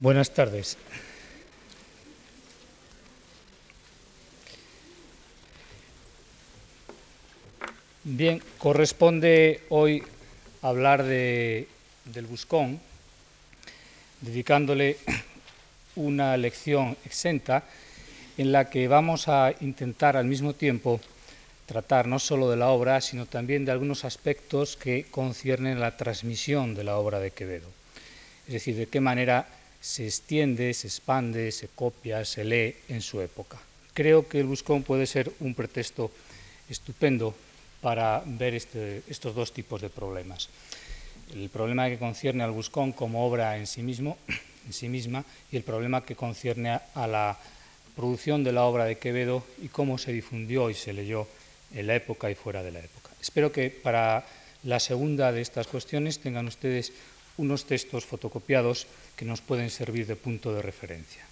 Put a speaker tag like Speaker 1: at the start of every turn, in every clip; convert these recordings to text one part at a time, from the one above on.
Speaker 1: Buenas tardes. Bien, corresponde hoy hablar de, del Buscón, dedicándole una lección exenta en la que vamos a intentar al mismo tiempo tratar no solo de la obra, sino también de algunos aspectos que conciernen la transmisión de la obra de Quevedo. Es decir, de qué manera se extiende, se expande, se copia, se lee en su época. Creo que el Buscón puede ser un pretexto estupendo para ver este, estos dos tipos de problemas. El problema que concierne al Buscón como obra en sí, mismo, en sí misma y el problema que concierne a la producción de la obra de Quevedo y cómo se difundió y se leyó en la época y fuera de la época. Espero que para la segunda de estas cuestiones tengan ustedes unos textos fotocopiados que nos pueden servir de punto de referencia.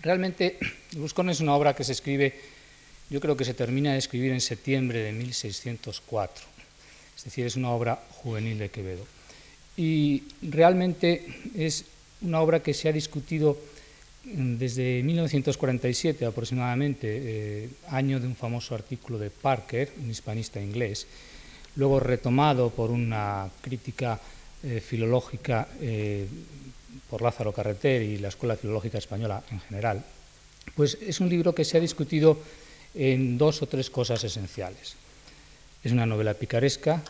Speaker 1: Realmente, Buscón es una obra que se escribe, yo creo que se termina de escribir en septiembre de 1604, es decir, es una obra juvenil de Quevedo. Y realmente es una obra que se ha discutido desde 1947 aproximadamente, eh, año de un famoso artículo de Parker, un hispanista inglés, luego retomado por una crítica eh, filológica eh, por Lázaro Carreter y la Escuela Filológica Española en general, pues es un libro que se ha discutido en dos o tres cosas esenciales. Es una novela picaresca,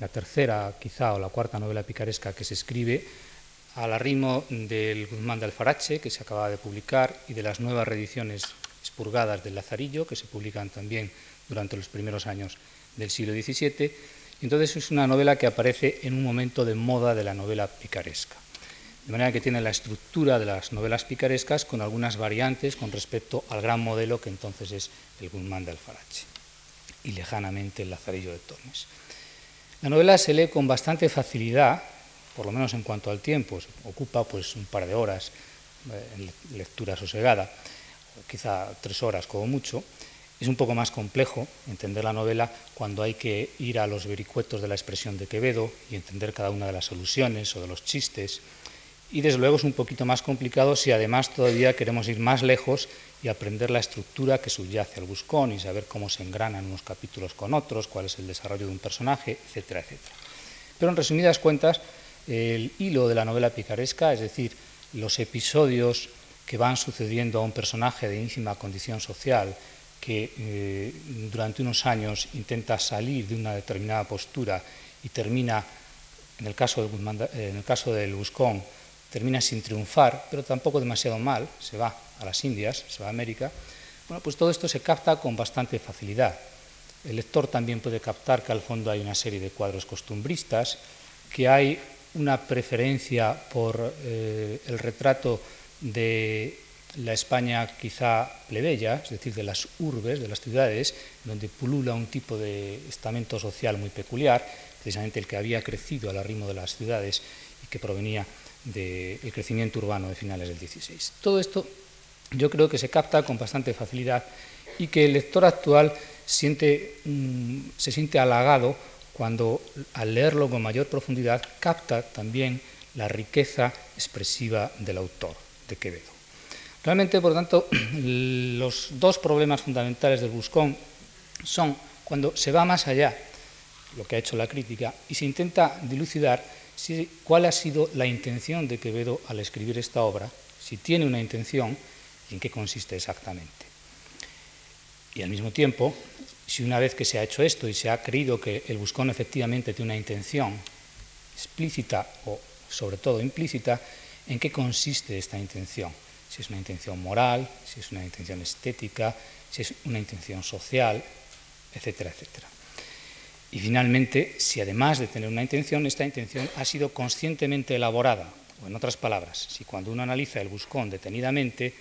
Speaker 1: la tercera quizá o la cuarta novela picaresca que se escribe al arrimo del Guzmán de Alfarache, que se acaba de publicar, y de las nuevas reediciones expurgadas del Lazarillo, que se publican también durante los primeros años del siglo XVII, entonces es una novela que aparece en un momento de moda de la novela picaresca. De manera que tiene la estructura de las novelas picarescas con algunas variantes con respecto al gran modelo que entonces es el Guzmán de Alfarache y lejanamente el Lazarillo de Tormes. La novela se lee con bastante facilidad, por lo menos en cuanto al tiempo, ocupa pues un par de horas eh, en lectura sosegada, quizá tres horas como mucho, es un poco más complejo entender la novela cuando hay que ir a los vericuetos de la expresión de Quevedo y entender cada una de las alusiones o de los chistes. Y desde luego es un poquito más complicado si además todavía queremos ir más lejos y aprender la estructura que subyace al buscón y saber cómo se engranan unos capítulos con otros, cuál es el desarrollo de un personaje, etcétera, etcétera. Pero en resumidas cuentas, el hilo de la novela picaresca, es decir, los episodios que van sucediendo a un personaje de ínfima condición social, que eh, durante unos años intenta salir de una determinada postura y termina, en el caso, de, eh, en el caso del Buscón, termina sin triunfar, pero tampoco demasiado mal, se va a las Indias, se va a América, bueno, pues todo esto se capta con bastante facilidad. El lector también puede captar que al fondo hay una serie de cuadros costumbristas, que hay una preferencia por eh, el retrato de la España quizá plebeya, es decir, de las urbes, de las ciudades, donde pulula un tipo de estamento social muy peculiar, precisamente el que había crecido al arrimo de las ciudades y que provenía del crecimiento urbano de finales del XVI. Todo esto yo creo que se capta con bastante facilidad y que el lector actual siente, se siente halagado cuando al leerlo con mayor profundidad capta también la riqueza expresiva del autor, de Quevedo. Realmente, por tanto, los dos problemas fundamentales del Buscón son cuando se va más allá, lo que ha hecho la crítica, y se intenta dilucidar cuál ha sido la intención de Quevedo al escribir esta obra, si tiene una intención y en qué consiste exactamente. Y al mismo tiempo, si una vez que se ha hecho esto y se ha creído que el Buscón efectivamente tiene una intención explícita o sobre todo implícita, ¿en qué consiste esta intención? Si es una intención moral, si es una intención estética, si es una intención social, etcétera, etcétera. Y finalmente, si además de tener una intención, esta intención ha sido conscientemente elaborada, o en otras palabras, si cuando uno analiza el buscón detenidamente,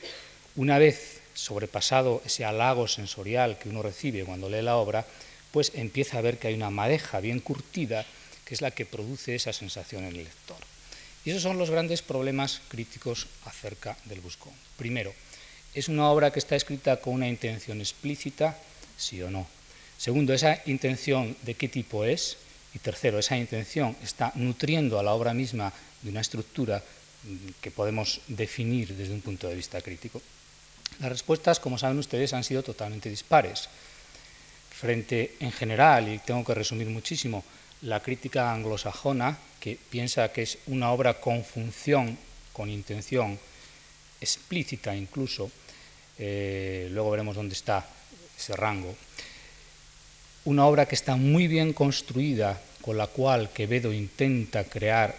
Speaker 1: una vez sobrepasado ese halago sensorial que uno recibe cuando lee la obra, pues empieza a ver que hay una madeja bien curtida que es la que produce esa sensación en el lector. Y esos son los grandes problemas críticos acerca del Buscón. Primero, ¿es una obra que está escrita con una intención explícita? Sí o no. Segundo, ¿esa intención de qué tipo es? Y tercero, ¿esa intención está nutriendo a la obra misma de una estructura, que podemos definir desde un punto de vista crítico? Las respuestas, como saben ustedes, han sido totalmente dispares. Frente en general, y tengo que resumir muchísimo, la crítica anglosajona, que piensa que es una obra con función, con intención, explícita incluso, eh, luego veremos dónde está ese rango, una obra que está muy bien construida, con la cual Quevedo intenta crear,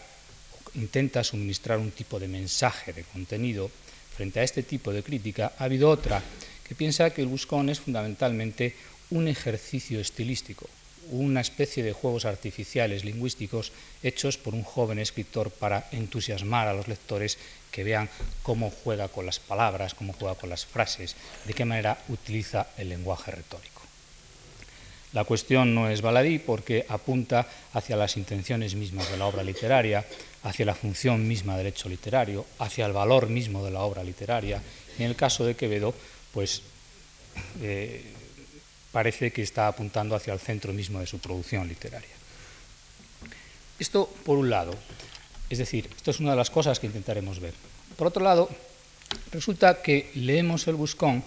Speaker 1: intenta suministrar un tipo de mensaje, de contenido, frente a este tipo de crítica, ha habido otra que piensa que el Buscón es fundamentalmente un ejercicio estilístico, una especie de juegos artificiales lingüísticos hechos por un joven escritor para entusiasmar a los lectores que vean cómo juega con las palabras, cómo juega con las frases, de qué manera utiliza el lenguaje retórico. La cuestión no es baladí porque apunta hacia las intenciones mismas de la obra literaria, hacia la función misma del hecho literario, hacia el valor mismo de la obra literaria. En el caso de Quevedo, pues eh, parece que está apuntando hacia el centro mismo de su producción literaria. Esto por un lado, es decir, esto es una de las cosas que intentaremos ver. Por otro lado, resulta que leemos el Buscón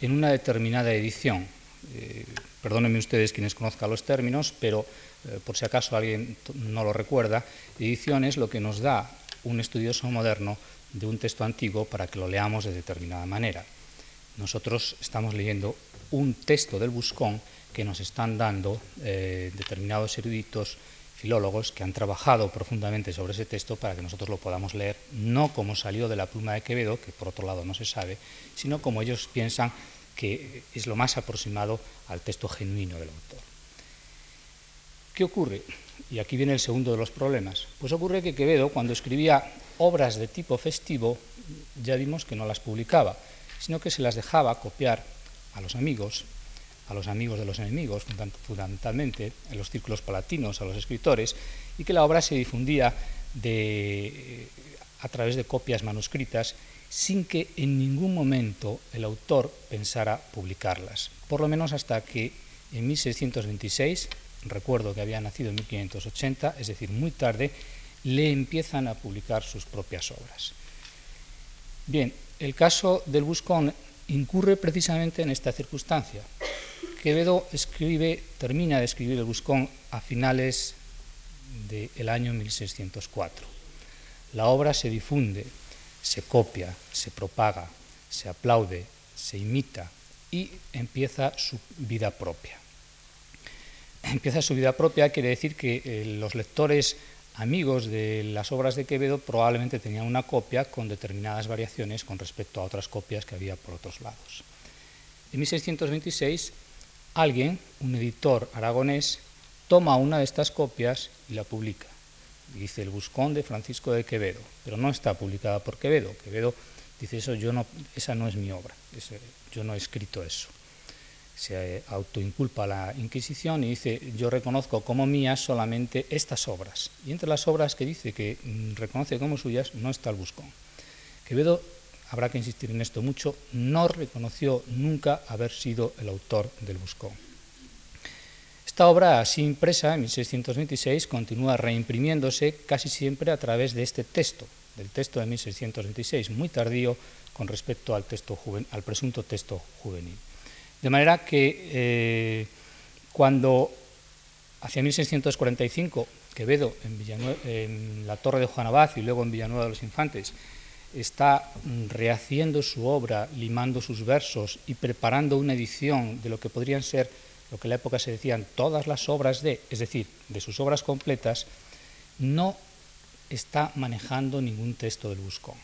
Speaker 1: en una determinada edición. Eh, perdónenme ustedes quienes conozcan los términos, pero eh, por si acaso alguien no lo recuerda, edición es lo que nos da un estudioso moderno de un texto antiguo para que lo leamos de determinada manera. Nosotros estamos leyendo un texto del Buscón que nos están dando eh, determinados eruditos filólogos que han trabajado profundamente sobre ese texto para que nosotros lo podamos leer, no como salió de la pluma de Quevedo, que por otro lado no se sabe, sino como ellos piensan que es lo más aproximado al texto genuino del autor. ¿Qué ocurre? Y aquí viene el segundo de los problemas. Pues ocurre que Quevedo, cuando escribía obras de tipo festivo, ya vimos que no las publicaba, sino que se las dejaba copiar a los amigos a los amigos de los enemigos, fundamentalmente en los círculos palatinos, a los escritores, y que la obra se difundía a través de copias manuscritas sin que en ningún momento el autor pensara publicarlas, por lo menos hasta que en 1626, recuerdo que había nacido en 1580, es decir, muy tarde, le empiezan a publicar sus propias obras. Bien, el caso del Buscón incurre precisamente en esta circunstancia. Quevedo escribe, termina de escribir el Buscón a finales del año 1604. La obra se difunde, se copia, se propaga, se aplaude, se imita y empieza su vida propia. Empieza su vida propia quiere decir que eh, los lectores amigos de las obras de Quevedo probablemente tenían una copia con determinadas variaciones con respecto a otras copias que había por otros lados. En 1626 alguien, un editor aragonés, toma una de estas copias y la publica. Dice el Buscón de Francisco de Quevedo, pero no está publicada por Quevedo. Quevedo dice eso, yo no, esa no es mi obra, yo no he escrito eso. Se autoinculpa la Inquisición y dice, yo reconozco como mías solamente estas obras. Y entre las obras que dice que mm, reconoce como suyas no está el Buscón. Quevedo habrá que insistir en esto mucho, no reconoció nunca haber sido el autor del Buscón. Esta obra, así impresa en 1626, continúa reimprimiéndose casi siempre a través de este texto, del texto de 1626, muy tardío con respecto al, texto al presunto texto juvenil. De manera que eh, cuando hacia 1645 Quevedo en, en la Torre de Juan Abad y luego en Villanueva de los Infantes está rehaciendo su obra, limando sus versos y preparando una edición de lo que podrían ser lo que en la época se decían todas las obras de, es decir, de sus obras completas, no está manejando ningún texto del Buscón.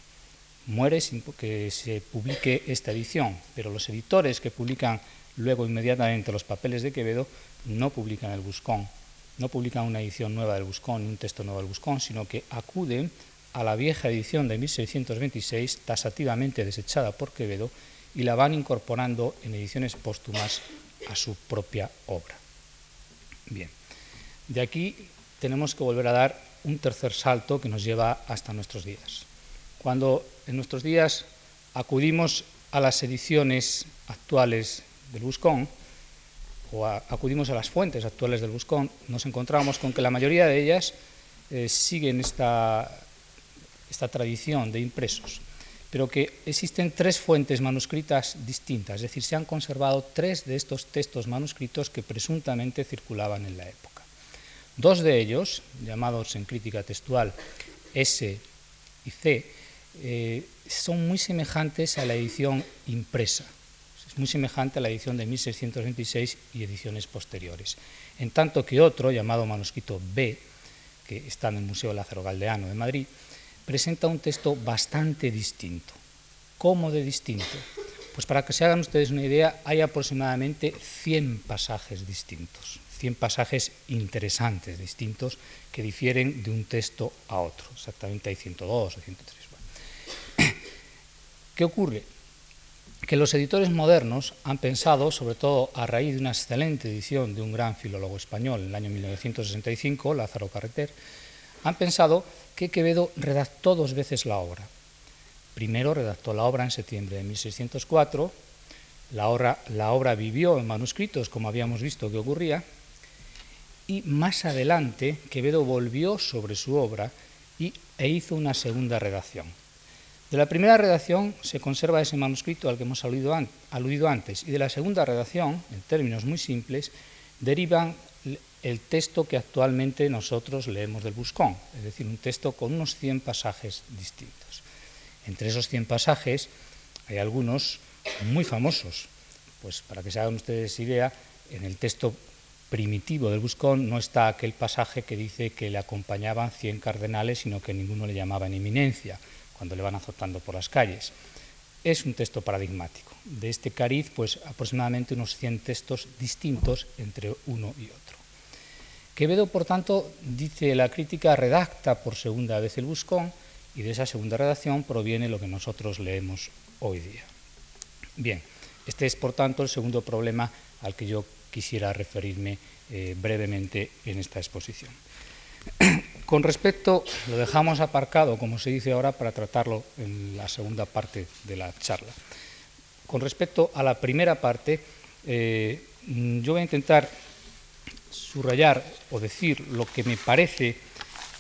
Speaker 1: Muere sin que se publique esta edición, pero los editores que publican luego inmediatamente los papeles de Quevedo no publican el Buscón, no publican una edición nueva del Buscón, un texto nuevo del Buscón, sino que acuden a la vieja edición de 1626, tasativamente desechada por Quevedo, y la van incorporando en ediciones póstumas a su propia obra. Bien, de aquí tenemos que volver a dar un tercer salto que nos lleva hasta nuestros días. Cuando en nuestros días acudimos a las ediciones actuales del Buscón, o acudimos a las fuentes actuales del Buscón, nos encontramos con que la mayoría de ellas eh, siguen esta esta tradición de impresos, pero que existen tres fuentes manuscritas distintas, es decir, se han conservado tres de estos textos manuscritos que presuntamente circulaban en la época. Dos de ellos, llamados en crítica textual S y C, eh, son muy semejantes a la edición impresa, es muy semejante a la edición de 1626 y ediciones posteriores, en tanto que otro, llamado manuscrito B, que está en el Museo Lázaro Galdeano de Madrid, presenta un texto bastante distinto. ¿Cómo de distinto? Pues para que se hagan ustedes una idea, hay aproximadamente 100 pasajes distintos, 100 pasajes interesantes, distintos, que difieren de un texto a otro. Exactamente hay 102 o 103. ¿Qué ocurre? Que los editores modernos han pensado, sobre todo a raíz de una excelente edición de un gran filólogo español en el año 1965, Lázaro Carreter, han pensado que Quevedo redactó dos veces la obra. Primero redactó la obra en septiembre de 1604, la obra, la obra vivió en manuscritos, como habíamos visto que ocurría, y más adelante Quevedo volvió sobre su obra y, e hizo una segunda redacción. De la primera redacción se conserva ese manuscrito al que hemos aludido, antes y de la segunda redacción, en términos muy simples, derivan el texto que actualmente nosotros leemos del Buscón, es decir, un texto con unos 100 pasajes distintos. Entre esos 100 pasajes hay algunos muy famosos, pues para que se hagan ustedes idea, en el texto primitivo del Buscón no está aquel pasaje que dice que le acompañaban 100 cardenales, sino que ninguno le llamaba en eminencia cuando le van azotando por las calles. Es un texto paradigmático. De este cariz, pues aproximadamente unos 100 textos distintos entre uno y otro. Quevedo, por tanto, dice la crítica, redacta por segunda vez el Buscón y de esa segunda redacción proviene lo que nosotros leemos hoy día. Bien, este es, por tanto, el segundo problema al que yo quisiera referirme eh, brevemente en esta exposición. Con respecto, lo dejamos aparcado, como se dice ahora, para tratarlo en la segunda parte de la charla. Con respecto a la primera parte, eh, yo voy a intentar subrayar o decir lo que me parece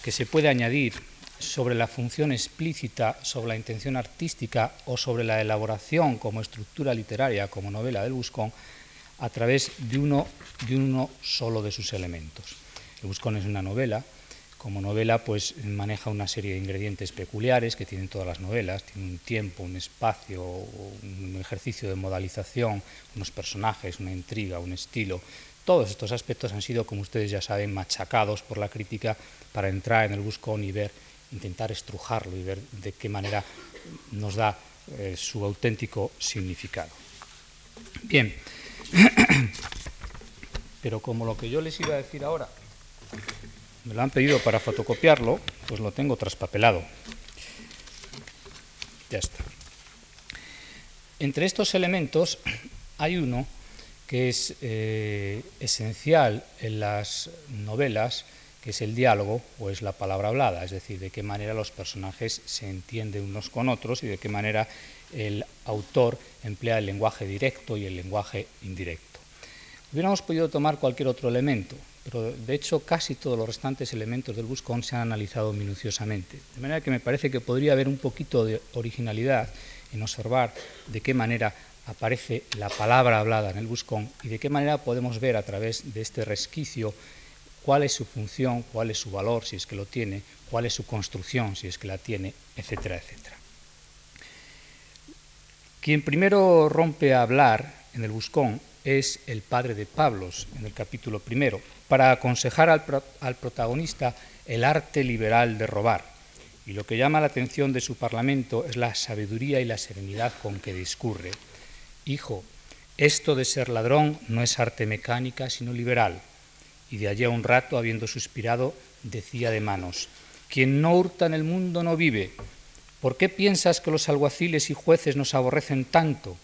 Speaker 1: que se puede añadir sobre la función explícita, sobre la intención artística o sobre la elaboración como estructura literaria, como novela del Buscón, a través de uno, de uno solo de sus elementos. El Buscón es una novela, como novela pues maneja una serie de ingredientes peculiares que tienen todas las novelas, tiene un tiempo, un espacio, un ejercicio de modalización, unos personajes, una intriga, un estilo. Todos estos aspectos han sido, como ustedes ya saben, machacados por la crítica para entrar en el buscón y ver, intentar estrujarlo y ver de qué manera nos da eh, su auténtico significado. Bien, pero como lo que yo les iba a decir ahora me lo han pedido para fotocopiarlo, pues lo tengo traspapelado. Ya está. Entre estos elementos hay uno que es eh, esencial en las novelas, que es el diálogo o es la palabra hablada, es decir, de qué manera los personajes se entienden unos con otros y de qué manera el autor emplea el lenguaje directo y el lenguaje indirecto. Hubiéramos podido tomar cualquier otro elemento, pero de hecho casi todos los restantes elementos del Buscón se han analizado minuciosamente. De manera que me parece que podría haber un poquito de originalidad en observar de qué manera aparece la palabra hablada en el Buscón y de qué manera podemos ver a través de este resquicio cuál es su función, cuál es su valor, si es que lo tiene, cuál es su construcción, si es que la tiene, etcétera, etcétera. Quien primero rompe a hablar en el Buscón es el padre de Pablos en el capítulo primero, para aconsejar al, protagonista el arte liberal de robar. Y lo que llama la atención de su parlamento es la sabiduría y la serenidad con que discurre. Hijo, esto de ser ladrón no es arte mecánica, sino liberal. Y de allí a un rato, habiendo suspirado, decía de manos, quien no hurta en el mundo no vive. ¿Por qué piensas que los alguaciles y jueces nos aborrecen tanto?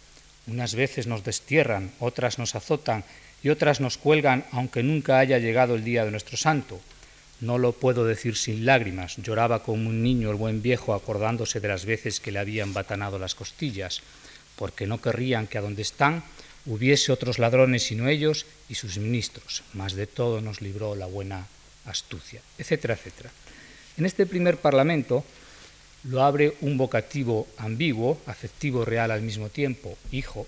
Speaker 1: Unas veces nos destierran, otras nos azotan y otras nos cuelgan aunque nunca haya llegado el día de nuestro santo. No lo puedo decir sin lágrimas, lloraba como un niño el buen viejo acordándose de las veces que le habían batanado las costillas, porque no querrían que a donde están hubiese otros ladrones sino ellos y sus ministros, mas de todo nos libró la buena astucia, etcétera, etcétera. En este primer parlamento lo abre un vocativo ambiguo, afectivo real al mismo tiempo, hijo,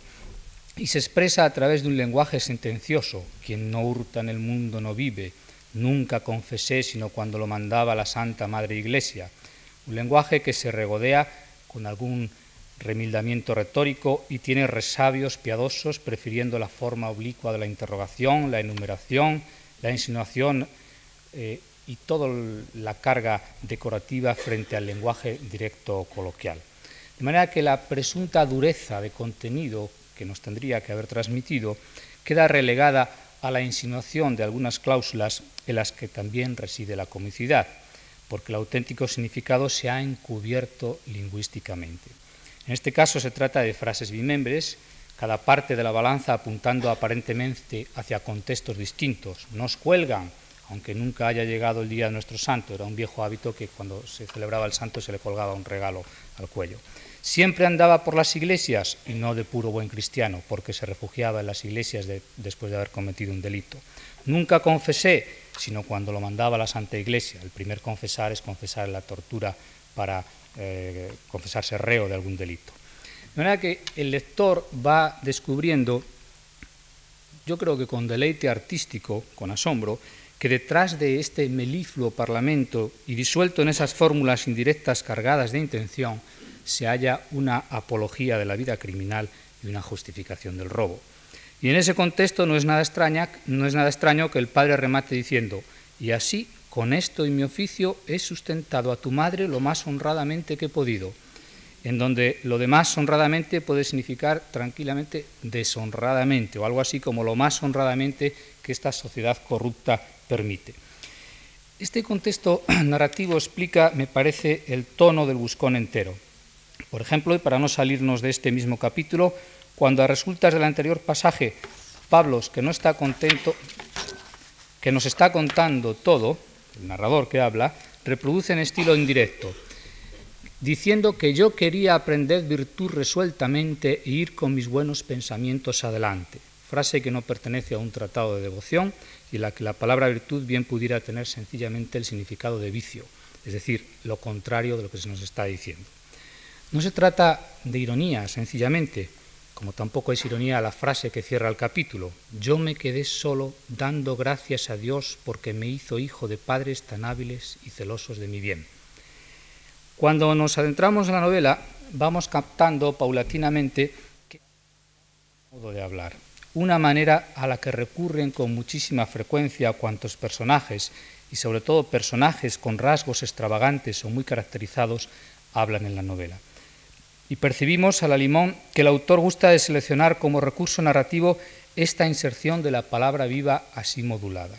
Speaker 1: y se expresa a través de un lenguaje sentencioso, quien no hurta en el mundo no vive, nunca confesé sino cuando lo mandaba la Santa Madre Iglesia, un lenguaje que se regodea con algún remildamiento retórico y tiene resabios piadosos, prefiriendo la forma oblicua de la interrogación, la enumeración, la insinuación eh, y toda la carga decorativa frente al lenguaje directo coloquial. De manera que la presunta dureza de contenido que nos tendría que haber transmitido queda relegada a la insinuación de algunas cláusulas en las que también reside la comicidad, porque el auténtico significado se ha encubierto lingüísticamente. En este caso se trata de frases bimembres, cada parte de la balanza apuntando aparentemente hacia contextos distintos. Nos cuelgan, aunque nunca haya llegado el día de nuestro santo. Era un viejo hábito que cuando se celebraba el santo se le colgaba un regalo al cuello. Siempre andaba por las iglesias y no de puro buen cristiano, porque se refugiaba en las iglesias después de haber cometido un delito. Nunca confesé, sino cuando lo mandaba la Santa Iglesia. El primer confesar es confesar la tortura para eh, confesarse reo de algún delito. De manera que el lector va descubriendo, yo creo que con deleite artístico, con asombro, que detrás de este melifluo parlamento y disuelto en esas fórmulas indirectas cargadas de intención, se halla una apología de la vida criminal y una justificación del robo. Y en ese contexto no es nada, no es nada extraño que el padre remate diciendo, y así con esto y mi oficio he sustentado a tu madre lo más honradamente que he podido, en donde lo demás honradamente puede significar tranquilamente deshonradamente, o algo así como lo más honradamente que esta sociedad corrupta permite. Este contexto narrativo explica, me parece, el tono del buscón entero. Por ejemplo, y para no salirnos de este mismo capítulo, cuando a resultas del anterior pasaje, Pablos, que no está contento, que nos está contando todo, el narrador que habla, reproduce en estilo indirecto, diciendo que yo quería aprender virtud resueltamente e ir con mis buenos pensamientos adelante, frase que no pertenece a un tratado de devoción y la que la palabra virtud bien pudiera tener sencillamente el significado de vicio, es decir, lo contrario de lo que se nos está diciendo. No se trata de ironía, sencillamente, como tampoco es ironía la frase que cierra el capítulo, yo me quedé solo dando gracias a Dios porque me hizo hijo de padres tan hábiles y celosos de mi bien. Cuando nos adentramos en la novela, vamos captando paulatinamente que modo de hablar, una manera a la que recurren con muchísima frecuencia cuantos personajes, y sobre todo personajes con rasgos extravagantes o muy caracterizados, hablan en la novela y percibimos a la limón que el autor gusta de seleccionar como recurso narrativo esta inserción de la palabra viva así modulada.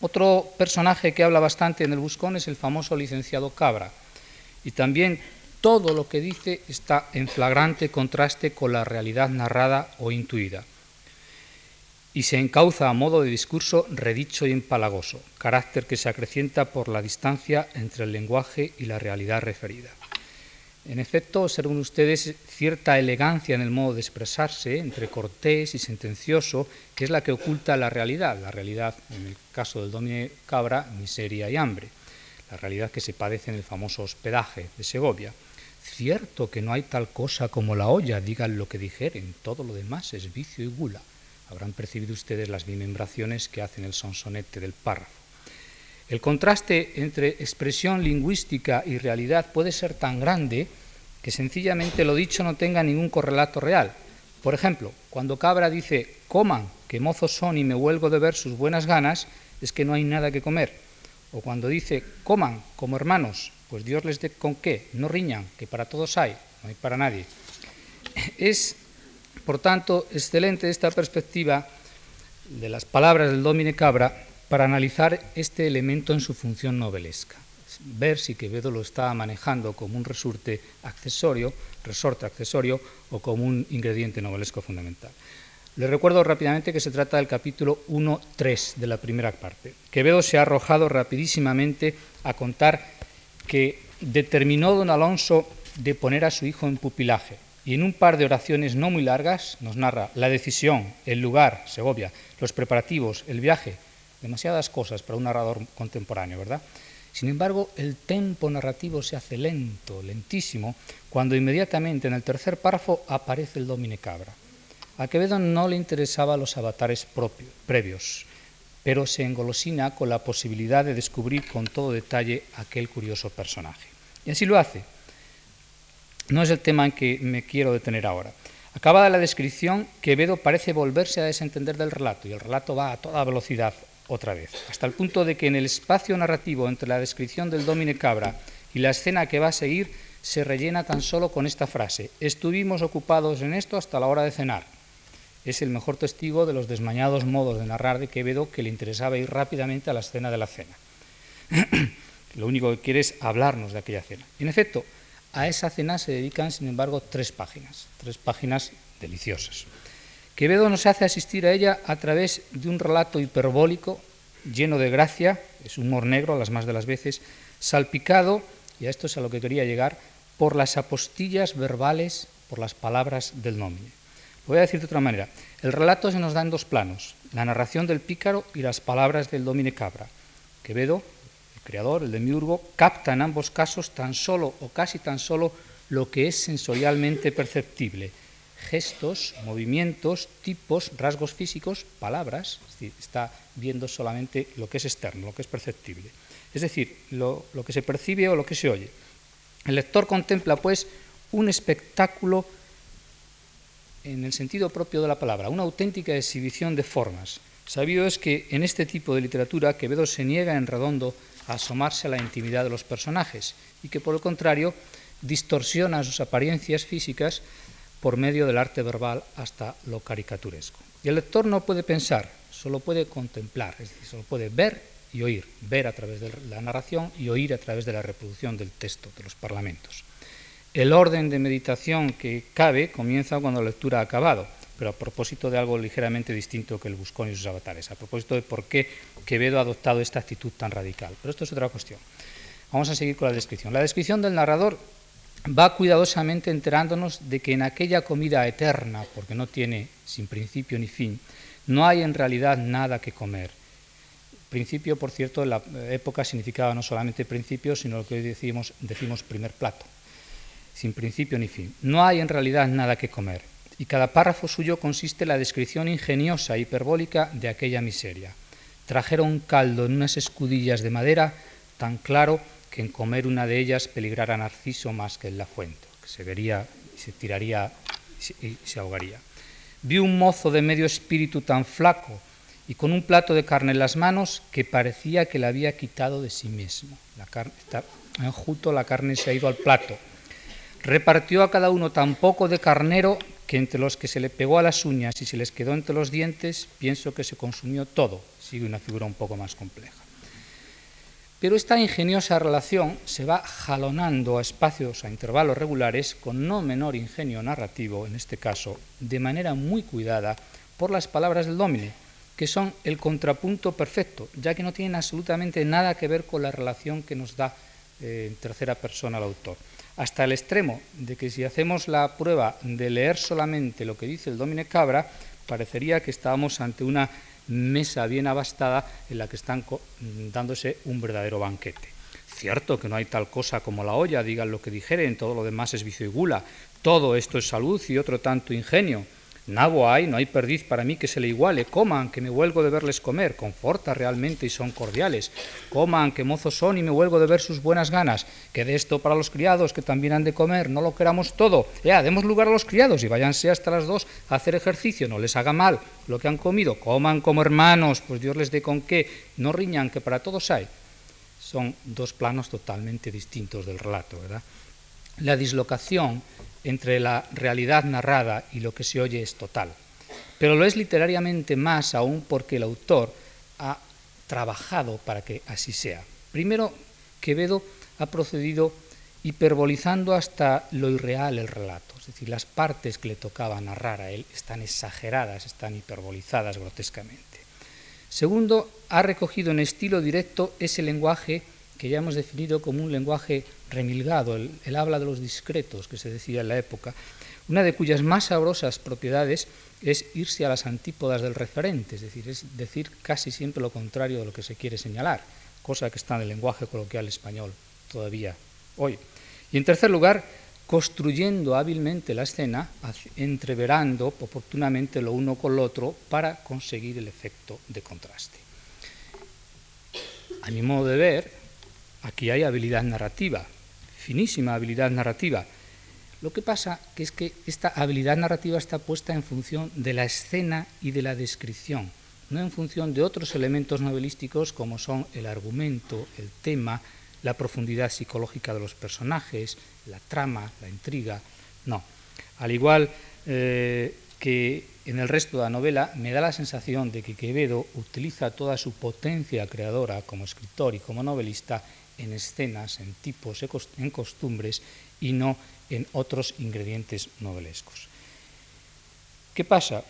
Speaker 1: Otro personaje que habla bastante en el Buscón es el famoso licenciado Cabra, y también todo lo que dice está en flagrante contraste con la realidad narrada o intuida, y se encauza a modo de discurso redicho y empalagoso, carácter que se acrecienta por la distancia entre el lenguaje y la realidad referida. En efecto, observan ustedes cierta elegancia en el modo de expresarse, entre cortés y sentencioso, que es la que oculta la realidad. La realidad, en el caso del Domine Cabra, miseria y hambre. La realidad que se padece en el famoso hospedaje de Segovia. Cierto que no hay tal cosa como la olla, digan lo que dijeren, todo lo demás es vicio y gula. Habrán percibido ustedes las bimembraciones que hacen el sonsonete del párrafo. El contraste entre expresión lingüística y realidad puede ser tan grande que sencillamente lo dicho no tenga ningún correlato real. Por ejemplo, cuando Cabra dice, coman, que mozos son y me huelgo de ver sus buenas ganas, es que no hay nada que comer. O cuando dice, coman como hermanos, pues Dios les dé con qué, no riñan, que para todos hay, no hay para nadie. Es, por tanto, excelente esta perspectiva de las palabras del Domine Cabra para analizar este elemento en su función novelesca. Ver si Quevedo lo está manejando como un resorte accesorio, resorte accesorio o como un ingrediente novelesco fundamental. Les recuerdo rápidamente que se trata del capítulo 1.3 de la primera parte. Quevedo se ha arrojado rapidísimamente a contar que determinó don Alonso de poner a su hijo en pupilaje y en un par de oraciones no muy largas nos narra la decisión, el lugar, Segovia, los preparativos, el viaje, demasiadas cosas para un narrador contemporáneo, ¿verdad? Sin embargo, el tempo narrativo se hace lento, lentísimo, cuando inmediatamente en el tercer párrafo aparece el Domine Cabra. A Quevedo no le interesaban los avatares propios, previos, pero se engolosina con la posibilidad de descubrir con todo detalle aquel curioso personaje. Y así lo hace. No es el tema en que me quiero detener ahora. Acabada la descripción, Quevedo parece volverse a desentender del relato y el relato va a toda velocidad otra vez, hasta el punto de que en el espacio narrativo entre la descripción del Domine Cabra y la escena que va a seguir se rellena tan solo con esta frase, estuvimos ocupados en esto hasta la hora de cenar. Es el mejor testigo de los desmañados modos de narrar de Quevedo que le interesaba ir rápidamente a la escena de la cena. Lo único que quiere es hablarnos de aquella cena. En efecto, a esa cena se dedican, sin embargo, tres páginas, tres páginas deliciosas. Quevedo nos hace asistir a ella a través de un relato hiperbólico, lleno de gracia, es humor negro las más de las veces, salpicado, y a esto es a lo que quería llegar, por las apostillas verbales, por las palabras del nómine. Lo voy a decir de otra manera. El relato se nos da en dos planos, la narración del pícaro y las palabras del domine cabra. Quevedo, el creador, el demiurgo, capta en ambos casos tan solo o casi tan solo lo que es sensorialmente perceptible, gestos, movimientos, tipos, rasgos físicos, palabras, está viendo solamente lo que es externo, lo que es perceptible. Es decir, lo, lo que se percibe o lo que se oye. El lector contempla, pues, un espectáculo en el sentido propio de la palabra, una auténtica exhibición de formas. Sabido es que en este tipo de literatura Quevedo se niega en redondo a asomarse a la intimidad de los personajes y que por el contrario distorsiona sus apariencias físicas por medio del arte verbal hasta lo caricaturesco. Y el lector no puede pensar, solo puede contemplar, es decir, solo puede ver y oír, ver a través de la narración y oír a través de la reproducción del texto, de los parlamentos. El orden de meditación que cabe comienza cuando la lectura ha acabado, pero a propósito de algo ligeramente distinto que el Buscón y sus avatares, a propósito de por qué Quevedo ha adoptado esta actitud tan radical. Pero esto es otra cuestión. Vamos a seguir con la descripción. La descripción del narrador va cuidadosamente enterándonos de que en aquella comida eterna, porque no tiene sin principio ni fin, no hay en realidad nada que comer. Principio, por cierto, en la época significaba no solamente principio, sino lo que hoy decimos, decimos primer plato, sin principio ni fin. No hay en realidad nada que comer, y cada párrafo suyo consiste en la descripción ingeniosa e hiperbólica de aquella miseria. Trajeron caldo en unas escudillas de madera tan claro en comer una de ellas peligrara Narciso más que en la fuente, que se vería y se tiraría y se ahogaría. Vi un mozo de medio espíritu tan flaco y con un plato de carne en las manos que parecía que la había quitado de sí mismo. La carne, está enjuto, la carne se ha ido al plato. Repartió a cada uno tan poco de carnero que entre los que se le pegó a las uñas y se les quedó entre los dientes, pienso que se consumió todo. Sigue una figura un poco más compleja. Pero esta ingeniosa relación se va jalonando a espacios, a intervalos regulares, con no menor ingenio narrativo, en este caso, de manera muy cuidada, por las palabras del Domine, que son el contrapunto perfecto, ya que no tienen absolutamente nada que ver con la relación que nos da eh, en tercera persona el autor. Hasta el extremo de que si hacemos la prueba de leer solamente lo que dice el Domine Cabra, parecería que estábamos ante una mesa bien abastada en la que están dándose un verdadero banquete. Cierto que no hay tal cosa como la olla, digan lo que dijeren, todo lo demás es vicio y gula, todo esto es salud y otro tanto ingenio, Nabo hay, no hay perdiz para mí que se le iguale. Coman, que me huelgo de verles comer. Conforta realmente y son cordiales. Coman, que mozos son y me huelgo de ver sus buenas ganas. Que de esto para los criados, que también han de comer. No lo queramos todo. Ya, demos lugar a los criados y váyanse hasta las dos a hacer ejercicio. No les haga mal lo que han comido. Coman como hermanos, pues Dios les dé con qué. No riñan, que para todos hay. Son dos planos totalmente distintos del relato, ¿verdad? La dislocación entre la realidad narrada y lo que se oye es total. Pero lo es literariamente más aún porque el autor ha trabajado para que así sea. Primero, Quevedo ha procedido hiperbolizando hasta lo irreal el relato, es decir, las partes que le tocaba narrar a él están exageradas, están hiperbolizadas grotescamente. Segundo, ha recogido en estilo directo ese lenguaje que ya hemos definido como un lenguaje remilgado, el, habla de los discretos que se decía en la época, una de cuyas más sabrosas propiedades es irse a las antípodas del referente, es decir, es decir casi siempre lo contrario de lo que se quiere señalar. cosa que está en el lenguaje coloquial español todavía hoy. Y en tercer lugar, construyendo hábilmente la escena, entreverando oportunamente lo uno con lo otro para conseguir el efecto de contraste. A mi modo de ver, aquí hay habilidad narrativa, finísima habilidad narrativa. Lo que pasa es que esta habilidad narrativa está puesta en función de la escena y de la descripción, no en función de otros elementos novelísticos como son el argumento, el tema, la profundidad psicológica de los personajes, la trama, la intriga. No. Al igual eh, que en el resto de la novela, me da la sensación de que Quevedo utiliza toda su potencia creadora como escritor y como novelista en escenas, en tipos, en costumbres y no en otros ingredientes novelescos. ¿Qué pasa?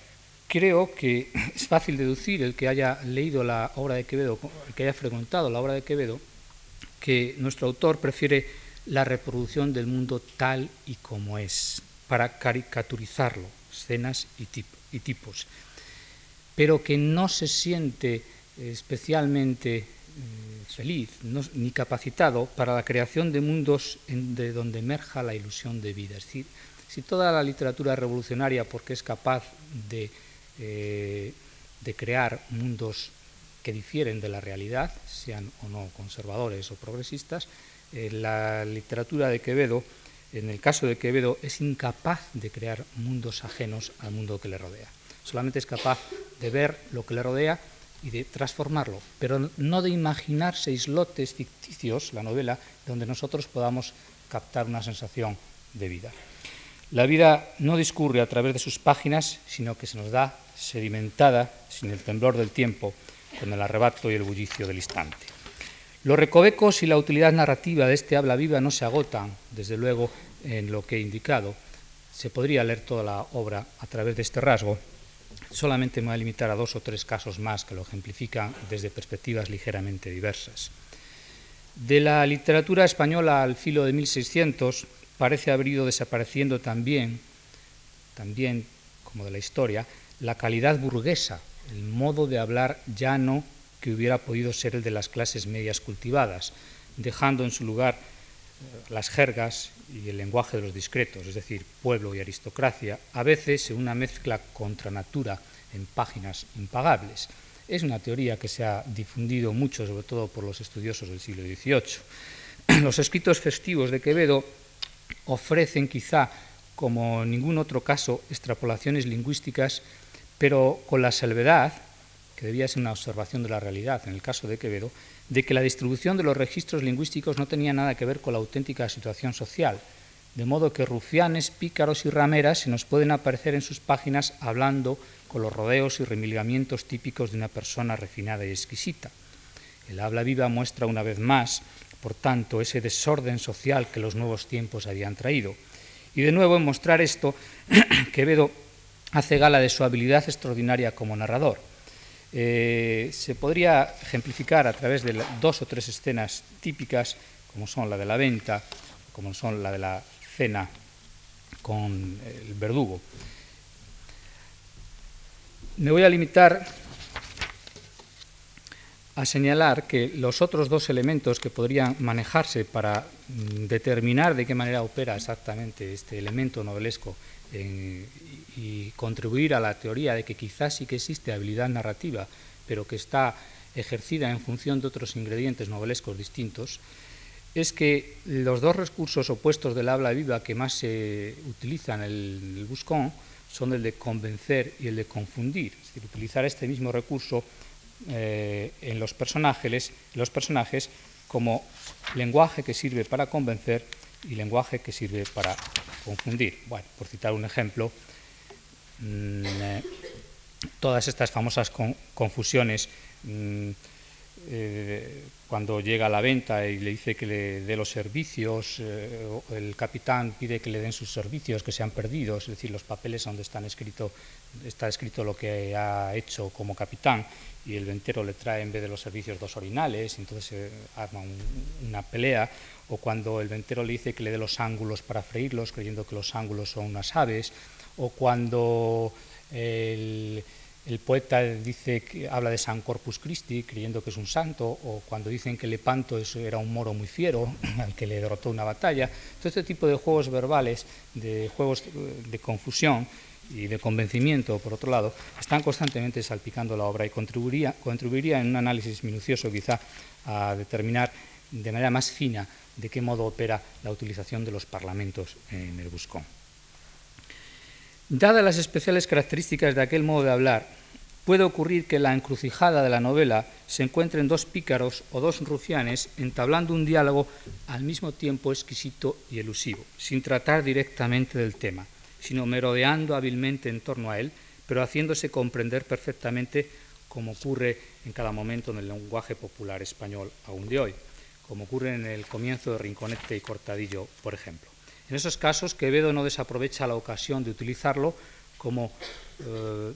Speaker 1: Creo que es fácil deducir el que haya leído la obra de Quevedo, el que haya frecuentado la obra de Quevedo, que nuestro autor prefiere la reproducción del mundo tal y como es, para caricaturizarlo, escenas y, tipos, pero que no se siente especialmente eh, feliz ni capacitado para la creación de mundos de donde emerja la ilusión de vida. Es decir, si toda la literatura revolucionaria, porque es capaz de, eh, de crear mundos que difieren de la realidad, sean o no conservadores o progresistas, eh, la literatura de Quevedo, en el caso de Quevedo, es incapaz de crear mundos ajenos al mundo que le rodea. Solamente es capaz de ver lo que le rodea y de transformarlo, pero no de imaginarse islotes ficticios, la novela, donde nosotros podamos captar una sensación de vida. La vida no discurre a través de sus páginas, sino que se nos da sedimentada, sin el temblor del tiempo, con el arrebato y el bullicio del instante. Los recovecos y la utilidad narrativa de este habla viva no se agotan, desde luego, en lo que he indicado. Se podría leer toda la obra a través de este rasgo. Solamente me voy a limitar a dos o tres casos más que lo ejemplifican desde perspectivas ligeramente diversas. De la literatura española al filo de 1600 parece haber ido desapareciendo también, también como de la historia, la calidad burguesa el modo de hablar llano que hubiera podido ser el de las clases medias cultivadas, dejando en su lugar eh, las jergas y el lenguaje de los discretos, es decir, pueblo y aristocracia, a veces en una mezcla contra natura en páginas impagables. Es una teoría que se ha difundido mucho, sobre todo por los estudiosos del siglo XVIII. Los escritos festivos de Quevedo ofrecen quizá, como ningún otro caso, extrapolaciones lingüísticas pero con la salvedad, que debía ser una observación de la realidad en el caso de Quevedo, de que la distribución de los registros lingüísticos no tenía nada que ver con la auténtica situación social, de modo que rufianes, pícaros y rameras se nos pueden aparecer en sus páginas hablando con los rodeos y remilgamientos típicos de una persona refinada y exquisita. El habla viva muestra una vez más, por tanto, ese desorden social que los nuevos tiempos habían traído. Y de nuevo, en mostrar esto, Quevedo hace gala de su habilidad extraordinaria como narrador. Eh, se podría ejemplificar a través de dos o tres escenas típicas, como son la de la venta, como son la de la cena con el verdugo. Me voy a limitar a señalar que los otros dos elementos que podrían manejarse para mm, determinar de qué manera opera exactamente este elemento novelesco y contribuir a la teoría de que quizás sí que existe habilidad narrativa, pero que está ejercida en función de otros ingredientes novelescos distintos, es que los dos recursos opuestos del habla viva que más se utilizan en el, buscón son el de convencer y el de confundir, es decir, utilizar este mismo recurso eh, en los personajes, los personajes como lenguaje que sirve para convencer y lenguaje que sirve para confundir. Bueno, por citar un ejemplo, mm, eh, todas estas famosas confusiones, mm, eh, cuando llega a la venta y le dice que le dé los servicios, eh, el capitán pide que le den sus servicios que se han perdido, es decir, los papeles donde están escrito, está escrito lo que ha hecho como capitán, y el ventero le trae en vez de los servicios dos orinales, entonces se arma una pelea, o cuando el ventero le dice que le dé los ángulos para freírlos, creyendo que los ángulos son unas aves, o cuando el poeta dice que habla de San Corpus Christi, creyendo que es un santo, o cuando dicen que Lepanto era un moro muy fiero, al que le derrotó una batalla. Todo este tipo de juegos verbales, de juegos de confusión y de convencimiento, por otro lado, están constantemente salpicando la obra y contribuiría, contribuiría en un análisis minucioso quizá a determinar de manera más fina de qué modo opera la utilización de los parlamentos en el buscón. Dadas las especiales características de aquel modo de hablar, puede ocurrir que en la encrucijada de la novela se encuentren dos pícaros o dos rufianes entablando un diálogo al mismo tiempo exquisito y elusivo, sin tratar directamente del tema, sino merodeando hábilmente en torno a él, pero haciéndose comprender perfectamente como ocurre en cada momento en el lenguaje popular español aún de hoy, como ocurre en el comienzo de Rinconete y Cortadillo, por ejemplo. En esos casos, Quevedo no desaprovecha la ocasión de utilizarlo como, eh,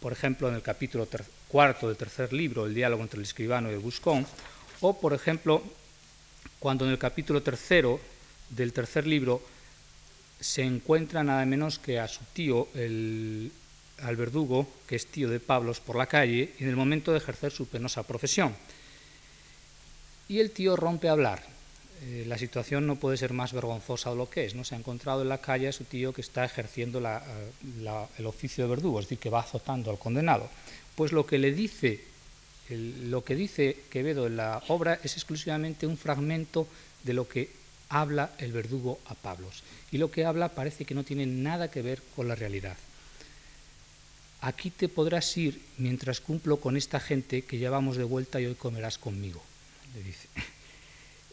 Speaker 1: por ejemplo, en el capítulo cuarto del tercer libro, el diálogo entre el escribano y el buscón, o, por ejemplo, cuando en el capítulo tercero del tercer libro se encuentra nada menos que a su tío, el, al verdugo, que es tío de Pablos, por la calle, en el momento de ejercer su penosa profesión. Y el tío rompe a hablar, eh, la situación no puede ser más vergonzosa de lo que es. ¿no? Se ha encontrado en la calle a su tío que está ejerciendo eh, el oficio de verdugo, es decir, que va azotando al condenado. Pues lo que le dice, lo que dice Quevedo en la obra es exclusivamente un fragmento de lo que habla el verdugo a Pablos. Y lo que habla parece que no tiene nada que ver con la realidad. Aquí te podrás ir mientras cumplo con esta gente que ya vamos de vuelta y hoy comerás conmigo,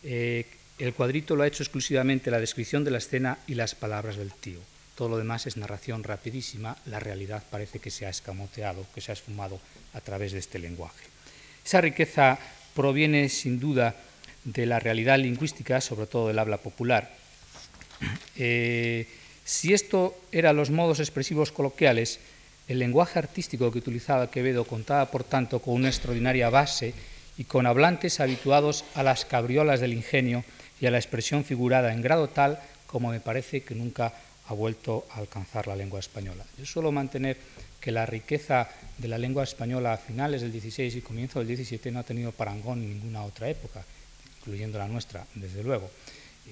Speaker 1: Eh, el cuadrito lo ha hecho exclusivamente la descripción de la escena y las palabras del tío. Todo lo demás es narración rapidísima, la realidad parece que se ha escamoteado, que se ha esfumado a través de este lenguaje. Esa riqueza proviene sin duda de la realidad lingüística, sobre todo del habla popular. Eh, si esto eran los modos expresivos coloquiales, el lenguaje artístico que utilizaba Quevedo contaba, por tanto, con una extraordinaria base y con hablantes habituados a las cabriolas del ingenio y a la expresión figurada en grado tal como me parece que nunca ha vuelto a alcanzar la lengua española. Yo suelo mantener que la riqueza de la lengua española a finales del XVI y comienzo del XVII no ha tenido parangón en ninguna otra época, incluyendo la nuestra, desde luego.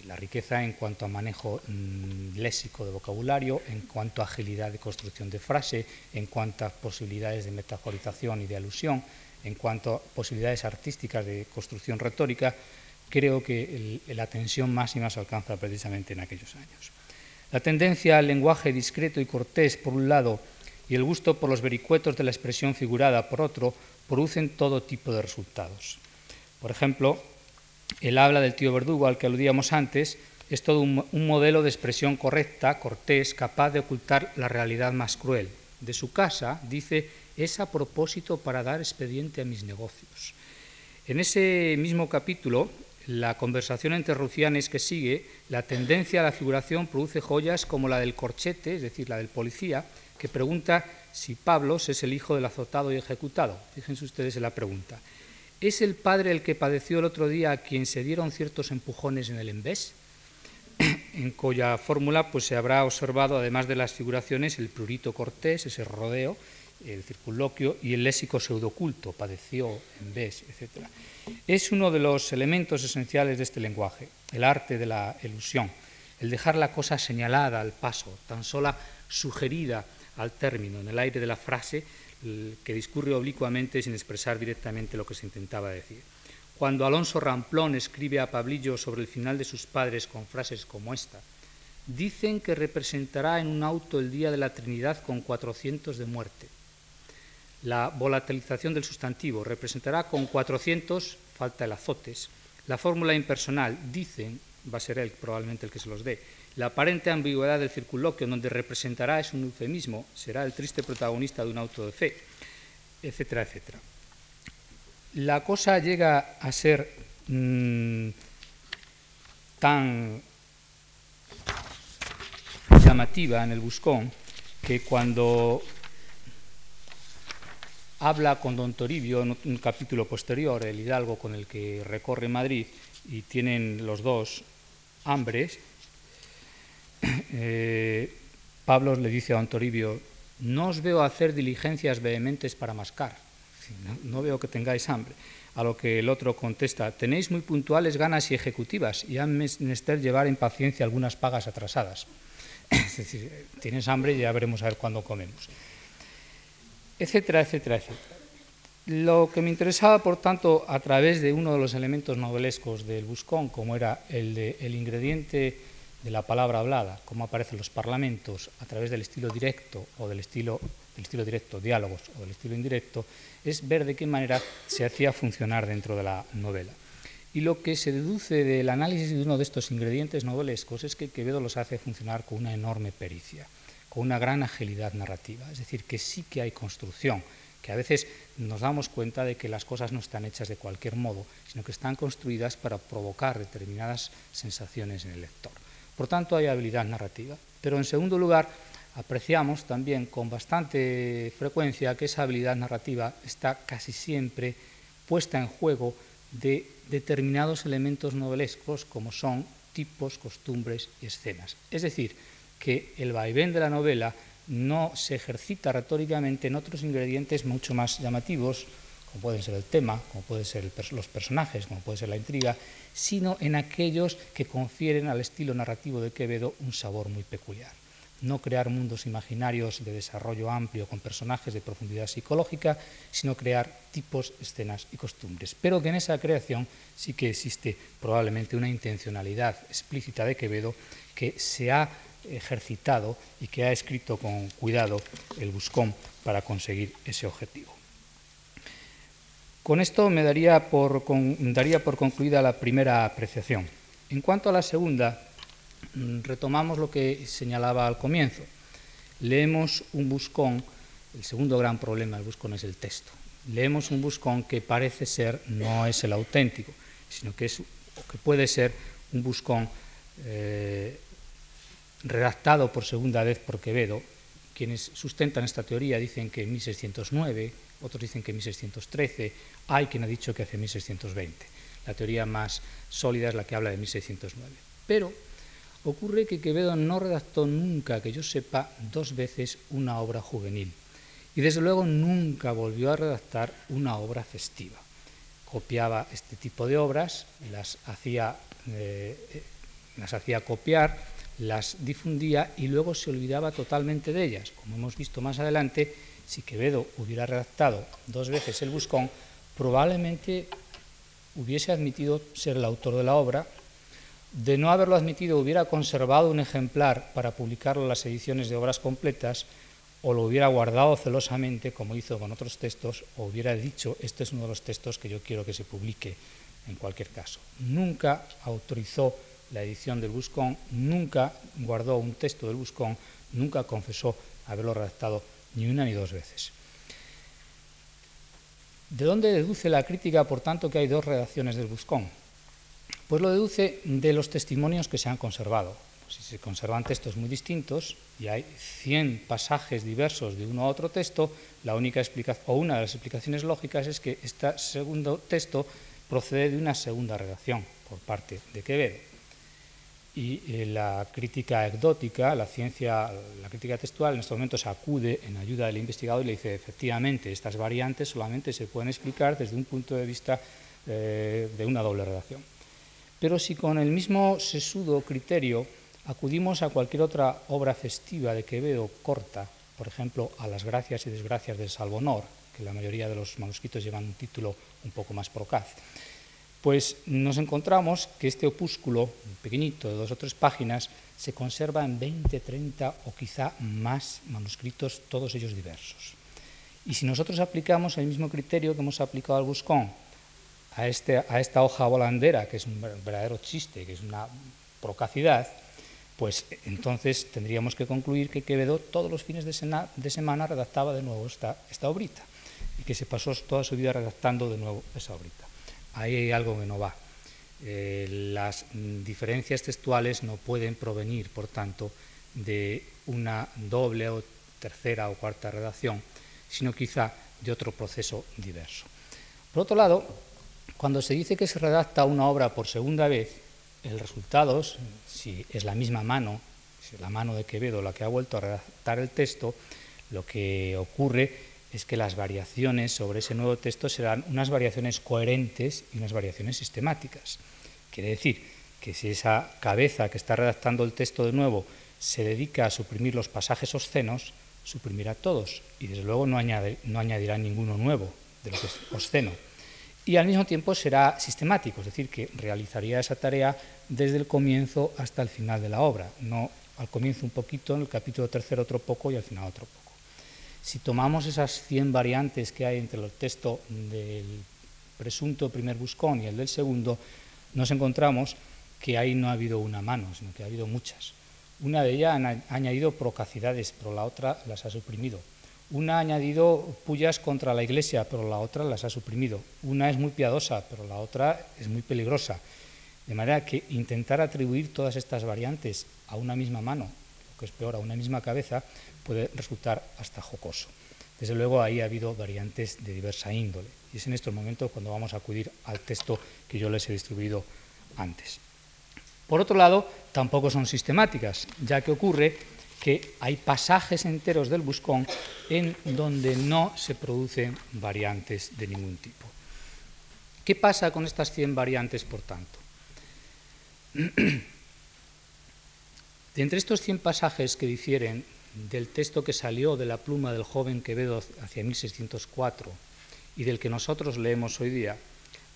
Speaker 1: La riqueza en cuanto a manejo mm, léxico de vocabulario, en cuanto a agilidad de construcción de frase, en cuanto a posibilidades de metaforización y de alusión, en cuanto a posibilidades artísticas de construcción retórica, creo que la tensión máxima se alcanza precisamente en aquellos años. La tendencia al lenguaje discreto y cortés, por un lado, y el gusto por los vericuetos de la expresión figurada, por otro, producen todo tipo de resultados. Por ejemplo, el habla del tío Verdugo, al que aludíamos antes, es todo un, un, modelo de expresión correcta, cortés, capaz de ocultar la realidad más cruel. De su casa, dice, es a propósito para dar expediente a mis negocios. En ese mismo capítulo, la conversación entre rufianes que sigue, la tendencia a la figuración produce joyas como la del corchete, es decir, la del policía, que pregunta si Pablos es el hijo del azotado y ejecutado. Fíjense ustedes en la pregunta. ¿Es el padre el que padeció el otro día a quien se dieron ciertos empujones en el embés? en cuya fórmula pues, se habrá observado, además de las figuraciones, el prurito cortés, ese rodeo, el circunloquio y el léxico pseudoculto, padeció, embés, etc es uno de los elementos esenciales de este lenguaje, el arte de la ilusión, el dejar la cosa señalada al paso, tan sola sugerida al término, en el aire de la frase que discurre oblicuamente sin expresar directamente lo que se intentaba decir. Cuando Alonso Ramplón escribe a Pablillo sobre el final de sus padres con frases como esta, dicen que representará en un auto el día de la Trinidad con 400 de muerte la volatilización del sustantivo representará con 400, falta el azotes, la fórmula impersonal, dicen, va a ser él probablemente el que se los dé, la aparente ambigüedad del circunloquio, donde representará es un eufemismo, será el triste protagonista de un auto de fe, etcétera, etcétera. La cosa llega a ser mmm, tan llamativa en el buscón que cuando habla con don Toribio en un capítulo posterior, el hidalgo con el que recorre Madrid, y tienen los dos hambres. Eh, Pablo le dice a don Toribio, no os veo hacer diligencias vehementes para mascar, no, veo que tengáis hambre. A lo que el otro contesta, tenéis muy puntuales ganas y ejecutivas y han menester llevar en paciencia algunas pagas atrasadas. es decir, tienes hambre y ya veremos a ver cuándo comemos. Etcétera, etcétera, etcétera. Lo que me interesaba, por tanto, a través de uno de los elementos novelescos del Buscón, como era el, de, el ingrediente de la palabra hablada, cómo aparecen los parlamentos a través del estilo directo o del estilo, del estilo directo, diálogos o del estilo indirecto, es ver de qué manera se hacía funcionar dentro de la novela. Y lo que se deduce del análisis de uno de estos ingredientes novelescos es que Quevedo los hace funcionar con una enorme pericia, con una gran agilidad narrativa, es decir, que sí que hay construcción, que a veces nos damos cuenta de que las cosas no están hechas de cualquier modo, sino que están construidas para provocar determinadas sensaciones en el lector. Por tanto, hay habilidad narrativa. Pero en segundo lugar, apreciamos también con bastante frecuencia que esa habilidad narrativa está casi siempre puesta en juego de determinados elementos novelescos como son tipos, costumbres y escenas. Es decir, que el vaivén de la novela no se ejercita retóricamente en otros ingredientes mucho más llamativos, como pueden ser el tema, como pueden ser los personajes, como puede ser la intriga, sino en aquellos que confieren al estilo narrativo de Quevedo un sabor muy peculiar. No crear mundos imaginarios de desarrollo amplio con personajes de profundidad psicológica, sino crear tipos, escenas y costumbres. Pero que en esa creación sí que existe probablemente una intencionalidad explícita de Quevedo que se ha ejercitado y que ha escrito con cuidado el Buscón para conseguir ese objetivo. Con esto me daría por, daría por concluida la primera apreciación. En cuanto a la segunda, mm, retomamos lo que señalaba al comienzo. Leemos un buscón, el segundo gran problema del buscón es el texto. Leemos un buscón que parece ser, no es el auténtico, sino que, es, que puede ser un buscón eh, redactado por segunda vez por Quevedo. Quienes sustentan esta teoría dicen que en 1609, otros dicen que en 1613, hay quien ha dicho que hace 1620. La teoría más sólida es la que habla de 1609. Pero ocurre que Quevedo no redactó nunca, que yo sepa, dos veces una obra juvenil. Y desde luego nunca volvió a redactar una obra festiva. Copiaba este tipo de obras, las hacía, eh, eh, las hacía copiar, las difundía y luego se olvidaba totalmente de ellas. Como hemos visto más adelante, si Quevedo hubiera redactado dos veces el Buscón, probablemente hubiese admitido ser el autor de la obra. De no haberlo admitido, hubiera conservado un ejemplar para publicarlo en las ediciones de obras completas o lo hubiera guardado celosamente, como hizo con otros textos, o hubiera dicho, este es uno de los textos que yo quiero que se publique en cualquier caso. Nunca autorizó la edición del Buscón, nunca guardó un texto del Buscón, nunca confesó haberlo redactado ni una ni dos veces. ¿De dónde deduce la crítica, por tanto, que hay dos redacciones del Buscón? Pues lo deduce de los testimonios que se han conservado. si se conservan textos muy distintos y hay 100 pasajes diversos de uno a otro texto, la única o una de las explicaciones lógicas es que este segundo texto procede de una segunda redacción por parte de Quevedo y eh, la crítica anecdótica, la ciencia, la crítica textual en estos momentos acude en ayuda del investigador y le dice, efectivamente, estas variantes solamente se pueden explicar desde un punto de vista eh, de una doble redacción. Pero si con el mismo sesudo criterio acudimos a cualquier otra obra festiva de Quevedo corta, por ejemplo, a las gracias y desgracias del Salvonor, que la mayoría de los manuscritos llevan un título un poco más procaz, pues nos encontramos que este opúsculo, pequeñito, de dos o tres páginas, se conserva en 20, 30 o quizá más manuscritos, todos ellos diversos. Y si nosotros aplicamos el mismo criterio que hemos aplicado al Buscón a, este, a esta hoja volandera, que es un verdadero chiste, que es una procacidad, pues entonces tendríamos que concluir que Quevedo todos los fines de, semana redactaba de nuevo esta, esta obrita y que se pasó toda su vida redactando de nuevo esa obrita ahí hay algo que no va. Eh, las diferencias textuales no pueden provenir, por tanto, de una doble o tercera o cuarta redacción, sino quizá de otro proceso diverso. Por otro lado, cuando se dice que se redacta una obra por segunda vez, el resultado, si es la misma mano, si es la mano de Quevedo la que ha vuelto a redactar el texto, Lo que ocurre es que las variaciones sobre ese nuevo texto serán unas variaciones coherentes y unas variaciones sistemáticas. Quiere decir que si esa cabeza que está redactando el texto de nuevo se dedica a suprimir los pasajes obscenos, suprimirá todos y desde luego no, añadirá ninguno nuevo de lo que es obsceno. Y al mismo tiempo será sistemático, es decir, que realizaría esa tarea desde el comienzo hasta el final de la obra, no al comienzo un poquito, en el capítulo tercero otro poco y al final otro poco. Si tomamos esas 100 variantes que hay entre el texto del presunto primer buscón y el del segundo, nos encontramos que ahí no ha habido una mano, sino que ha habido muchas. Una de ellas ha añadido procacidades, pero la otra las ha suprimido. Una ha añadido pullas contra la iglesia, pero la otra las ha suprimido. Una es muy piadosa, pero la otra es muy peligrosa. De manera que intentar atribuir todas estas variantes a una misma mano, lo que es peor, a una misma cabeza, puede resultar hasta jocoso. Desde luego ahí ha habido variantes de diversa índole y es en estos momentos cuando vamos a acudir al texto que yo les he distribuido antes. Por otro lado, tampoco son sistemáticas, ya que ocurre que hay pasajes enteros del buscón en donde no se producen variantes de ningún tipo. ¿Qué pasa con estas 100 variantes, por tanto? De entre estos 100 pasajes que difieren del texto que salió de la pluma del joven Quevedo hacia 1604 y del que nosotros leemos hoy día,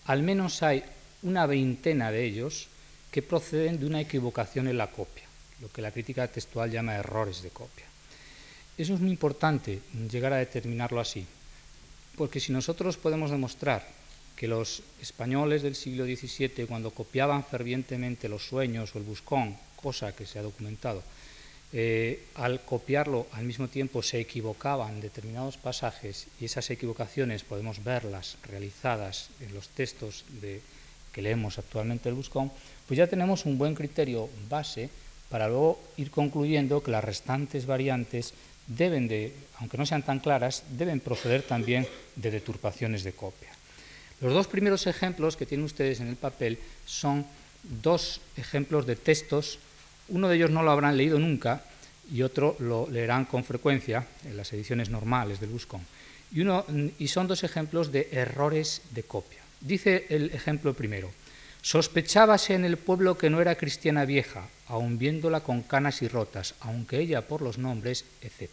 Speaker 1: al menos hay una veintena de ellos que proceden de una equivocación en la copia, lo que la crítica textual llama errores de copia. Eso es muy importante llegar a determinarlo así, porque si nosotros podemos demostrar que los españoles del siglo XVII, cuando copiaban fervientemente los sueños o el buscón, cosa que se ha documentado, eh, al copiarlo al mismo tiempo se equivocaban determinados pasajes y esas equivocaciones podemos verlas realizadas en los textos que leemos actualmente el Buscón, pues ya tenemos un buen criterio base para luego ir concluyendo que las restantes variantes deben de, aunque no sean tan claras, deben proceder también de deturpaciones de copia. Los dos primeros ejemplos que tienen ustedes en el papel son dos ejemplos de textos, uno de ellos no lo habrán leído nunca y otro lo leerán con frecuencia en las ediciones normales del Buscón. Y, son dos ejemplos de errores de copia. Dice el ejemplo primero, sospechábase en el pueblo que no era cristiana vieja, aun viéndola con canas y rotas, aunque ella por los nombres, etc.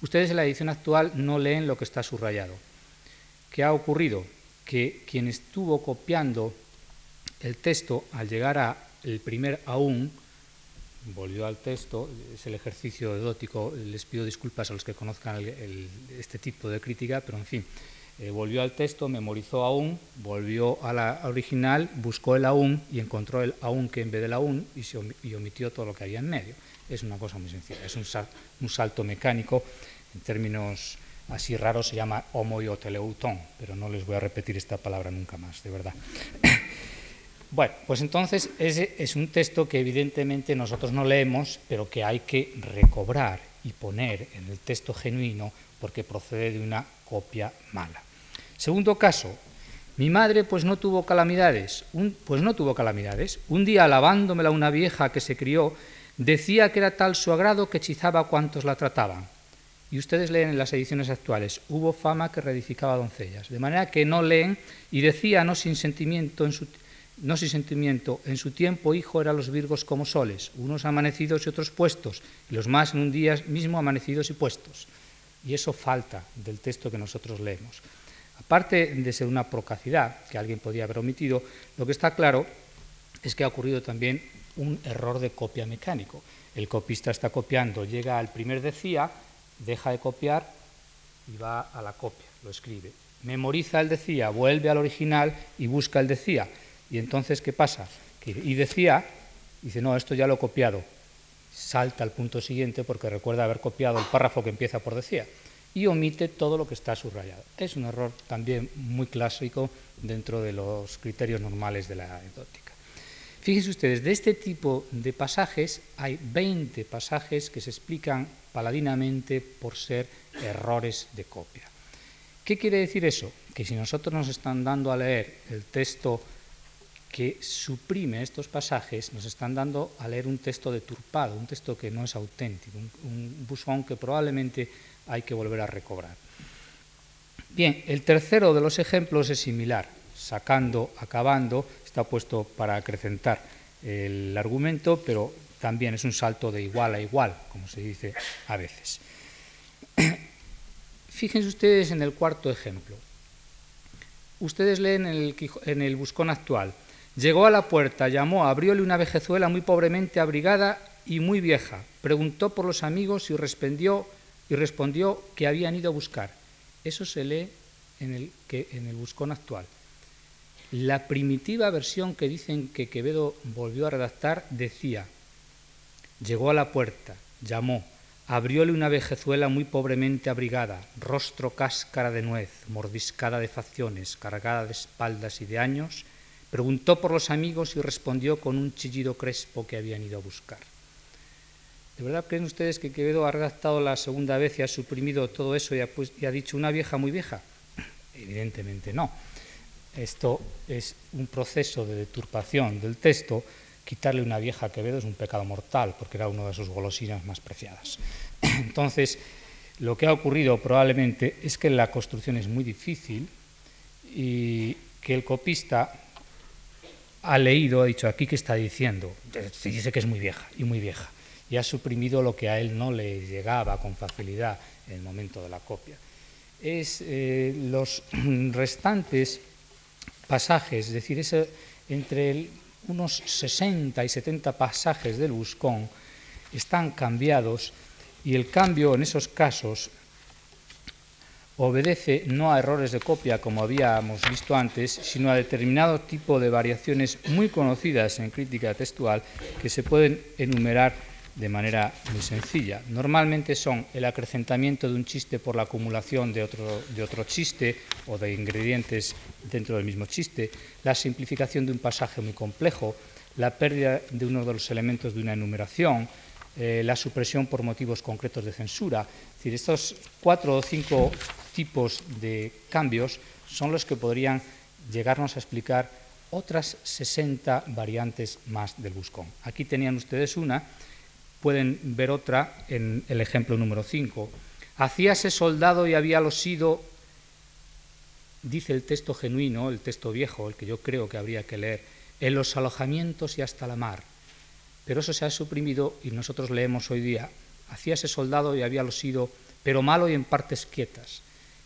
Speaker 1: Ustedes en la edición actual no leen lo que está subrayado. ¿Qué ha ocurrido? Que quien estuvo copiando el texto al llegar a el primer aún, volvió al texto, es el ejercicio edótico, les pido disculpas a los que conozcan este tipo de crítica, pero en fin, eh, volvió al texto, memorizó aún, volvió a la original, buscó el aún y encontró el aún que en vez del aún y, se y omitió todo lo que había en medio. Es una cosa muy sencilla, es un, un salto mecánico, en términos así raros se llama homoioteleuton, pero no les voy a repetir esta palabra nunca más, de verdad. Bueno, pues entonces ese es un texto que evidentemente nosotros no leemos, pero que hay que recobrar y poner en el texto genuino porque procede de una copia mala. Segundo caso, mi madre pues no tuvo calamidades, pues no tuvo calamidades. Un día alabándomela una vieja que se crió, decía que era tal su agrado que hechizaba a cuantos la trataban. Y ustedes leen en las ediciones actuales, hubo fama que reedificaba doncellas, de manera que no leen y decía no sin sentimiento en su no sin sentimiento, en su tiempo hijo eran los virgos como soles, unos amanecidos y otros puestos, y los más en un día mismo amanecidos y puestos. Y eso falta del texto que nosotros leemos. Aparte de ser una procacidad que alguien podía haber omitido, lo que está claro es que ha ocurrido también un error de copia mecánico. El copista está copiando, llega al primer decía, deja de copiar y va a la copia, lo escribe. Memoriza el decía, vuelve al original y busca el decía. Y entonces, ¿qué pasa? y decía, dice, no, esto ya lo he copiado, salta al punto siguiente porque recuerda haber copiado el párrafo que empieza por decía y omite todo lo que está subrayado. Es un error también muy clásico dentro de los criterios normales de la anecdótica. Fíjense ustedes, de este tipo de pasajes hay 20 pasajes que se explican paladinamente por ser errores de copia. ¿Qué quiere decir eso? Que si nosotros nos están dando a leer el texto que suprime estos pasajes, nos están dando a leer un texto deturpado, un texto que no es auténtico, un, un que probablemente hay que volver a recobrar. Bien, el tercero de los ejemplos es similar, sacando, acabando, está puesto para acrecentar el argumento, pero también es un salto de igual a igual, como se dice a veces. Fíjense ustedes en el cuarto ejemplo. Ustedes leen en el, en el buscón actual, Llegó a la puerta, llamó, abrióle una vejezuela muy pobremente abrigada y muy vieja. Preguntó por los amigos y respondió, y respondió que habían ido a buscar. Eso se lee en el, que, en el buscón actual. La primitiva versión que dicen que Quevedo volvió a redactar decía, llegó a la puerta, llamó, abrióle una vejezuela muy pobremente abrigada, rostro cáscara de nuez, mordiscada de facciones, cargada de espaldas y de años, Preguntó por los amigos y respondió con un chillido crespo que habían ido a buscar. ¿De verdad creen ustedes que Quevedo ha redactado la segunda vez y ha suprimido todo eso y ha, pues, dicho una vieja muy vieja? Evidentemente no. Esto es un proceso de deturpación del texto. Quitarle una vieja a Quevedo es un pecado mortal, porque era una de sus golosinas más preciadas. Entonces, lo que ha ocurrido probablemente es que la construcción es muy difícil y que el copista ha leído, ha dicho aquí que está diciendo, dice que es muy vieja y muy vieja, y ha suprimido lo que a él no le llegaba con facilidad en el momento de la copia. Es eh, los restantes pasajes, es decir, entre unos 60 y 70 pasajes del Buscón están cambiados y el cambio en esos casos obedece no a errores de copia como habíamos visto antes, sino a determinado tipo de variaciones muy conocidas en crítica textual que se pueden enumerar de manera muy sencilla. Normalmente son el acrecentamiento de un chiste por la acumulación de otro, chiste o de ingredientes dentro del mismo chiste, la simplificación de un pasaje muy complejo, la pérdida de uno de los elementos de una enumeración, eh, la supresión por motivos concretos de censura. Es decir, estos cuatro o cinco tipos de cambios son los que podrían llegarnos a explicar otras 60 variantes más del buscón. Aquí tenían ustedes una, pueden ver otra en el ejemplo número 5. Hacíase soldado y había sido, dice el texto genuino, el texto viejo, el que yo creo que habría que leer, en los alojamientos y hasta la mar pero eso se ha suprimido y nosotros leemos hoy día, hacíase soldado y había sido, pero malo y en partes quietas.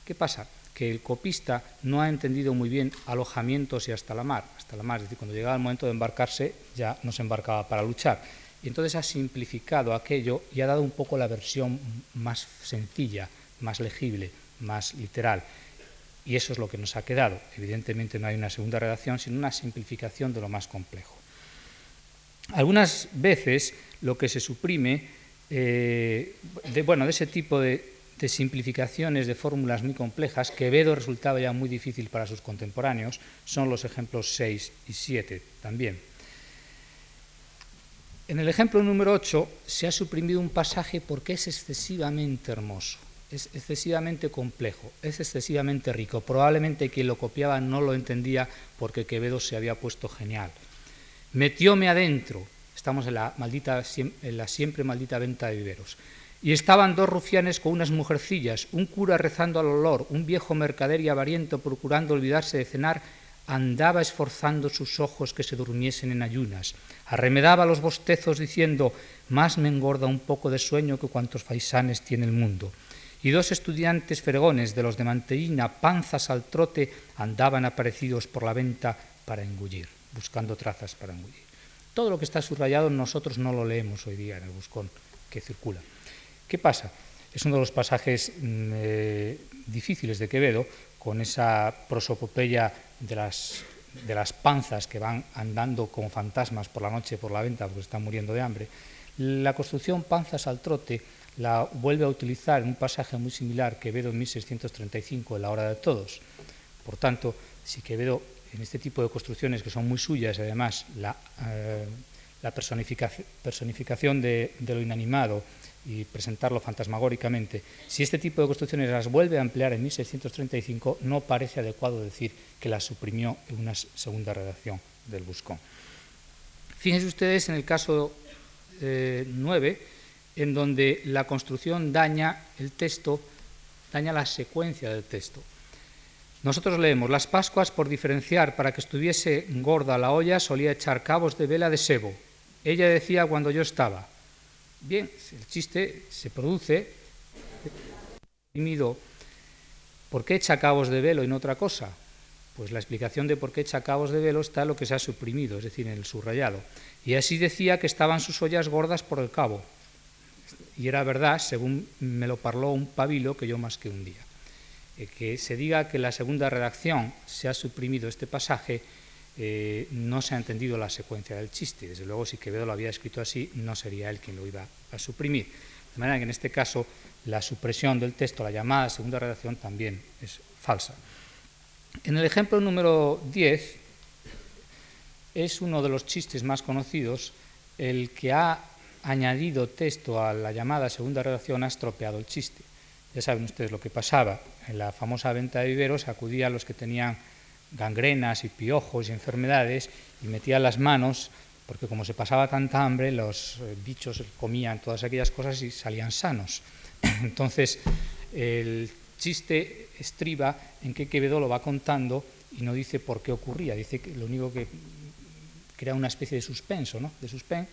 Speaker 1: ¿Qué pasa? Que el copista no ha entendido muy bien alojamientos y hasta la mar, hasta la mar, es decir, cuando llegaba el momento de embarcarse ya no se embarcaba para luchar. Y entonces ha simplificado aquello y ha dado un poco la versión más sencilla, más legible, más literal. Y eso es lo que nos ha quedado. Evidentemente no hay una segunda redacción, sino una simplificación de lo más complejo. Algunas veces lo que se suprime eh, bueno, de ese tipo de, simplificaciones de fórmulas muy complejas, que Quevedo resultaba ya muy difícil para sus contemporáneos, son los ejemplos 6 y 7 también. En el ejemplo número 8 se ha suprimido un pasaje porque es excesivamente hermoso, es excesivamente complejo, es excesivamente rico. Probablemente quien lo copiaba no lo entendía porque Quevedo se había puesto genial metióme adentro, estamos en la, maldita, en la siempre maldita venta de viveros, y estaban dos rufianes con unas mujercillas, un cura rezando al olor, un viejo mercader y avariento procurando olvidarse de cenar, andaba esforzando sus ojos que se durmiesen en ayunas, arremedaba los bostezos diciendo, más me engorda un poco de sueño que cuantos faisanes tiene el mundo. Y dos estudiantes fregones de los de Mantellina, panzas al trote, andaban aparecidos por la venta para engullir buscando trazas para engullir. Todo lo que está subrayado nosotros no lo leemos hoy día en el buscón que circula. ¿Qué pasa? Es uno de los pasajes mm, eh, difíciles de Quevedo, con esa prosopopeya de las, de las panzas que van andando como fantasmas por la noche por la venta porque están muriendo de hambre. La construcción panzas al trote la vuelve a utilizar en un pasaje muy similar Quevedo en 1635, en La Hora de Todos. Por tanto, si Quevedo en este tipo de construcciones que son muy suyas, además la, eh, personificación de, lo inanimado y presentarlo fantasmagóricamente, si este tipo de construcciones las vuelve a emplear en 1635, no parece adecuado decir que las suprimió en una segunda redacción. del buscón. Fíjense ustedes en el caso 9, eh, en donde la construcción daña el texto, daña la secuencia del texto. Nosotros leemos, las Pascuas, por diferenciar, para que estuviese gorda la olla, solía echar cabos de vela de sebo. Ella decía cuando yo estaba. Bien, el chiste se produce, ¿por qué echa cabos de velo y no otra cosa? Pues la explicación de por qué echa cabos de velo está en lo que se ha suprimido, es decir, en el subrayado. Y así decía que estaban sus ollas gordas por el cabo. Y era verdad, según me lo parló un pabilo que yo más que un día. Eh, que se diga que la segunda redacción se ha suprimido este pasaje, eh, no se ha entendido la secuencia del chiste. Desde luego, si Quevedo lo había escrito así, no sería él quien lo iba a suprimir. De manera que en este caso la supresión del texto, la llamada segunda redacción, también es falsa. En el ejemplo número 10 es uno de los chistes más conocidos, el que ha añadido texto a la llamada segunda redacción ha estropeado el chiste. Ya saben ustedes lo que pasaba. En la famosa venta de viveros acudía a los que tenían gangrenas y piojos y enfermedades y metía las manos, porque como se pasaba tanta hambre, los eh, bichos comían todas aquellas cosas y salían sanos. Entonces, el chiste estriba en que Quevedo lo va contando y no dice por qué ocurría, dice que lo único que crea una especie de suspenso, ¿no? De suspense.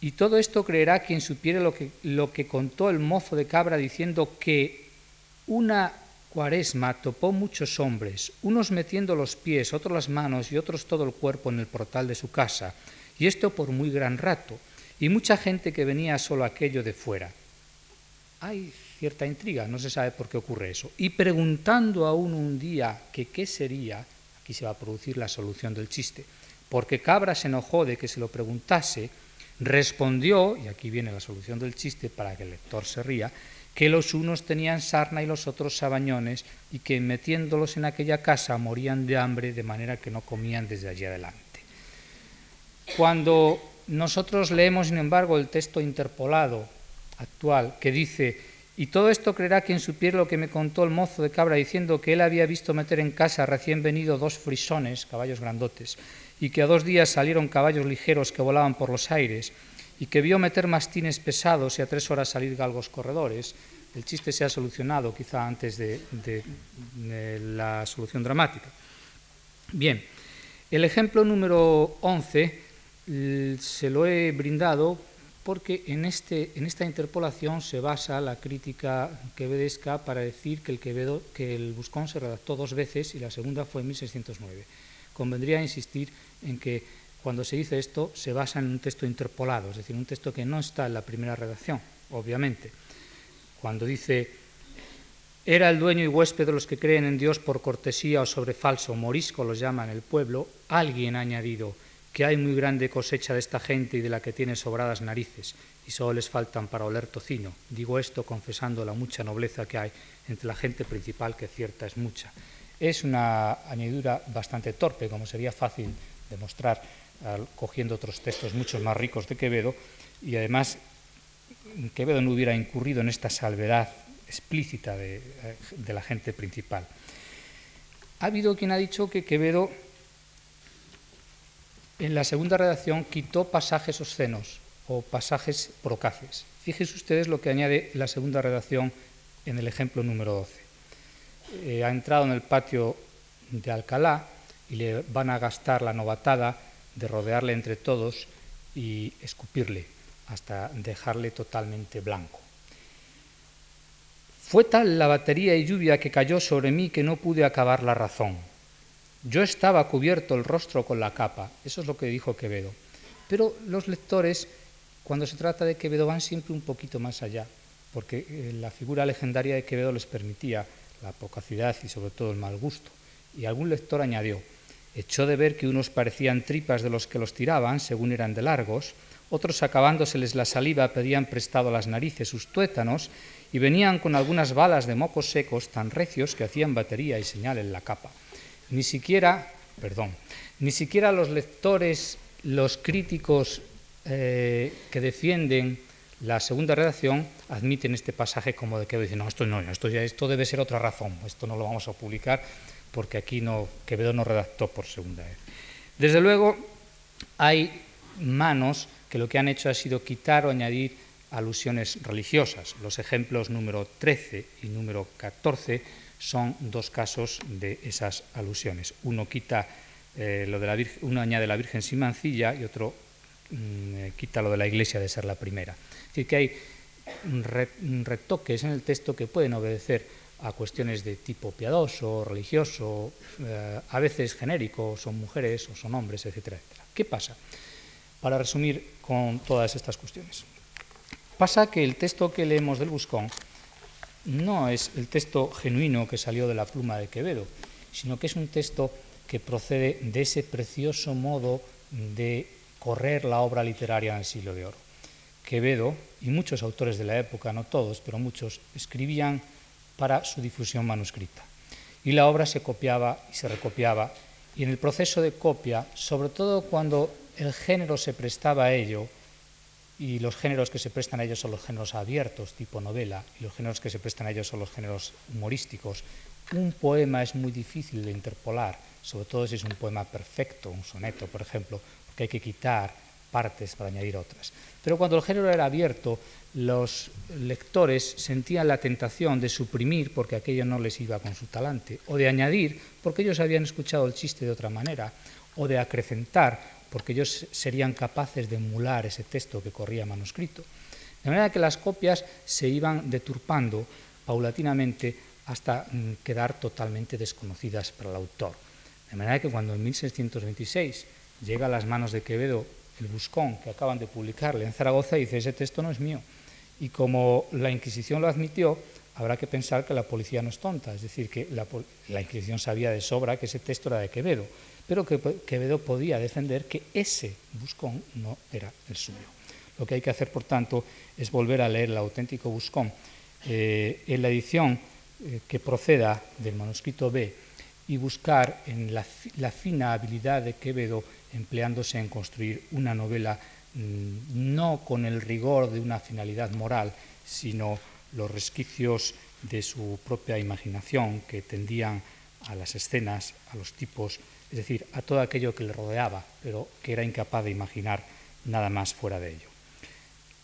Speaker 1: Y todo esto creerá quien supiere lo que, lo que contó el mozo de Cabra diciendo que una cuaresma topó muchos hombres, unos metiendo los pies, otros las manos y otros todo el cuerpo en el portal de su casa, y esto por muy gran rato, y mucha gente que venía solo aquello de fuera hay cierta intriga, no se sabe por qué ocurre eso. Y preguntando aún un día que qué sería, aquí se va a producir la solución del chiste, porque Cabra se enojó de que se lo preguntase, respondió, y aquí viene la solución del chiste para que el lector se ría, que los unos tenían sarna y los otros sabañones, y que metiéndolos en aquella casa morían de hambre de manera que no comían desde allí adelante. Cuando nosotros leemos, sin embargo, el texto interpolado actual, que dice, y todo esto creerá quien supiera lo que me contó el mozo de Cabra diciendo que él había visto meter en casa recién venido dos frisones, caballos grandotes, y que a dos días salieron caballos ligeros que volaban por los aires, y que vio meter mastines pesados y a tres horas salir galgos corredores. El chiste se ha solucionado quizá antes de, la solución dramática. Bien, el ejemplo número 11 se lo he brindado porque en, este, en esta interpolación se basa la crítica quevedesca para decir que el, Quevedo, que el Buscón se redactó dos veces y la segunda fue en 1609. Convendría insistir en que cuando se dice esto se basa en un texto interpolado, es decir, un texto que no está en la primera redacción, obviamente. Cuando dice, era el dueño y huésped de los que creen en Dios por cortesía o sobre falso, morisco los llaman el pueblo, alguien ha añadido, que hay muy grande cosecha de esta gente y de la que tiene sobradas narices, y solo les faltan para oler tocino. Digo esto confesando la mucha nobleza que hay entre la gente principal, que cierta es mucha. Es una añadidura bastante torpe, como sería fácil demostrar cogiendo otros textos mucho más ricos de Quevedo, y además Quevedo no hubiera incurrido en esta salvedad explícita de, de la gente principal. Ha habido quien ha dicho que Quevedo en la segunda redacción quitó pasajes obscenos o pasajes procaces. Fíjense ustedes lo que añade la segunda redacción en el ejemplo número 12. Eh, ha entrado en el patio de Alcalá y le van a gastar la novatada de rodearle entre todos y escupirle hasta dejarle totalmente blanco. Fue tal la batería y lluvia que cayó sobre mí que no pude acabar la razón. Yo estaba cubierto el rostro con la capa, eso es lo que dijo Quevedo. Pero los lectores, cuando se trata de Quevedo, van siempre un poquito más allá, porque eh, la figura legendaria de Quevedo les permitía la pocacidad y sobre todo el mal gusto. Y algún lector añadió, echó de ver que unos parecían tripas de los que los tiraban, según eran de largos, otros acabándoseles la saliva pedían prestado a las narices sus tuétanos y venían con algunas balas de mocos secos tan recios que hacían batería y señal en la capa. Ni siquiera, perdón, ni siquiera los lectores, los críticos eh, que defienden la segunda redacción admiten este pasaje como de que dicen, no, esto no, esto, ya, esto debe ser otra razón, esto no lo vamos a publicar porque aquí no, Quevedo no redactó por segunda vez. Desde luego, hay manos que lo que han hecho ha sido quitar o añadir alusiones religiosas. Los ejemplos número 13 y número 14 son dos casos de esas alusiones. Uno quita eh, lo de la Virgen, uno añade la Virgen sin mancilla y otro mm, eh, quita lo de la Iglesia de ser la primera. Es decir, que hay retoques en el texto que pueden obedecer a cuestiones de tipo piadoso, religioso, eh, a veces genérico, son mujeres o son hombres, etcétera, etcétera. ¿Qué pasa? Para resumir con todas estas cuestiones. Pasa que el texto que leemos del Buscón no es el texto genuino que salió de la pluma de Quevedo, sino que es un texto que procede de ese precioso modo de correr la obra literaria en el siglo de oro. Quevedo y muchos autores de la época, no todos, pero muchos, escribían para su difusión manuscrita. Y la obra se copiaba y se recopiaba. Y en el proceso de copia, sobre todo cuando el género se prestaba a ello, y los géneros que se prestan a ellos son los géneros abiertos, tipo novela, y los géneros que se prestan a ellos son los géneros humorísticos. Un poema es muy difícil de interpolar, sobre todo si es un poema perfecto, un soneto, por ejemplo, porque hay que quitar partes para añadir otras. Pero cuando el género era abierto, los lectores sentían la tentación de suprimir porque aquello no les iba con su talante, o de añadir porque ellos habían escuchado el chiste de otra manera, o de acrecentar porque ellos serían capaces de emular ese texto que corría manuscrito. De manera que las copias se iban deturpando paulatinamente hasta mm, quedar totalmente desconocidas para el autor. De manera que cuando en 1626 llega a las manos de Quevedo el Buscón que acaban de publicarle en Zaragoza, dice, ese texto no es mío. Y como la Inquisición lo admitió, habrá que pensar que la policía no es tonta, es decir, que la, Inquisición sabía de sobra que ese texto era de Quevedo pero que Quevedo podía defender que ese Buscón no era el suyo. Lo que hay que hacer, por tanto, es volver a leer el auténtico Buscón eh, en la edición eh, que proceda del manuscrito B y buscar en la, fina habilidad de Quevedo empleándose en construir una novela mm, no con el rigor de una finalidad moral, sino los resquicios de su propia imaginación que tendían a las escenas, a los tipos es decir, a todo aquello que le rodeaba, pero que era incapaz de imaginar nada más fuera de ello.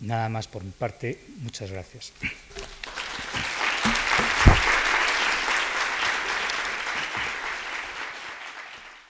Speaker 1: Nada más por mi parte, muchas gracias.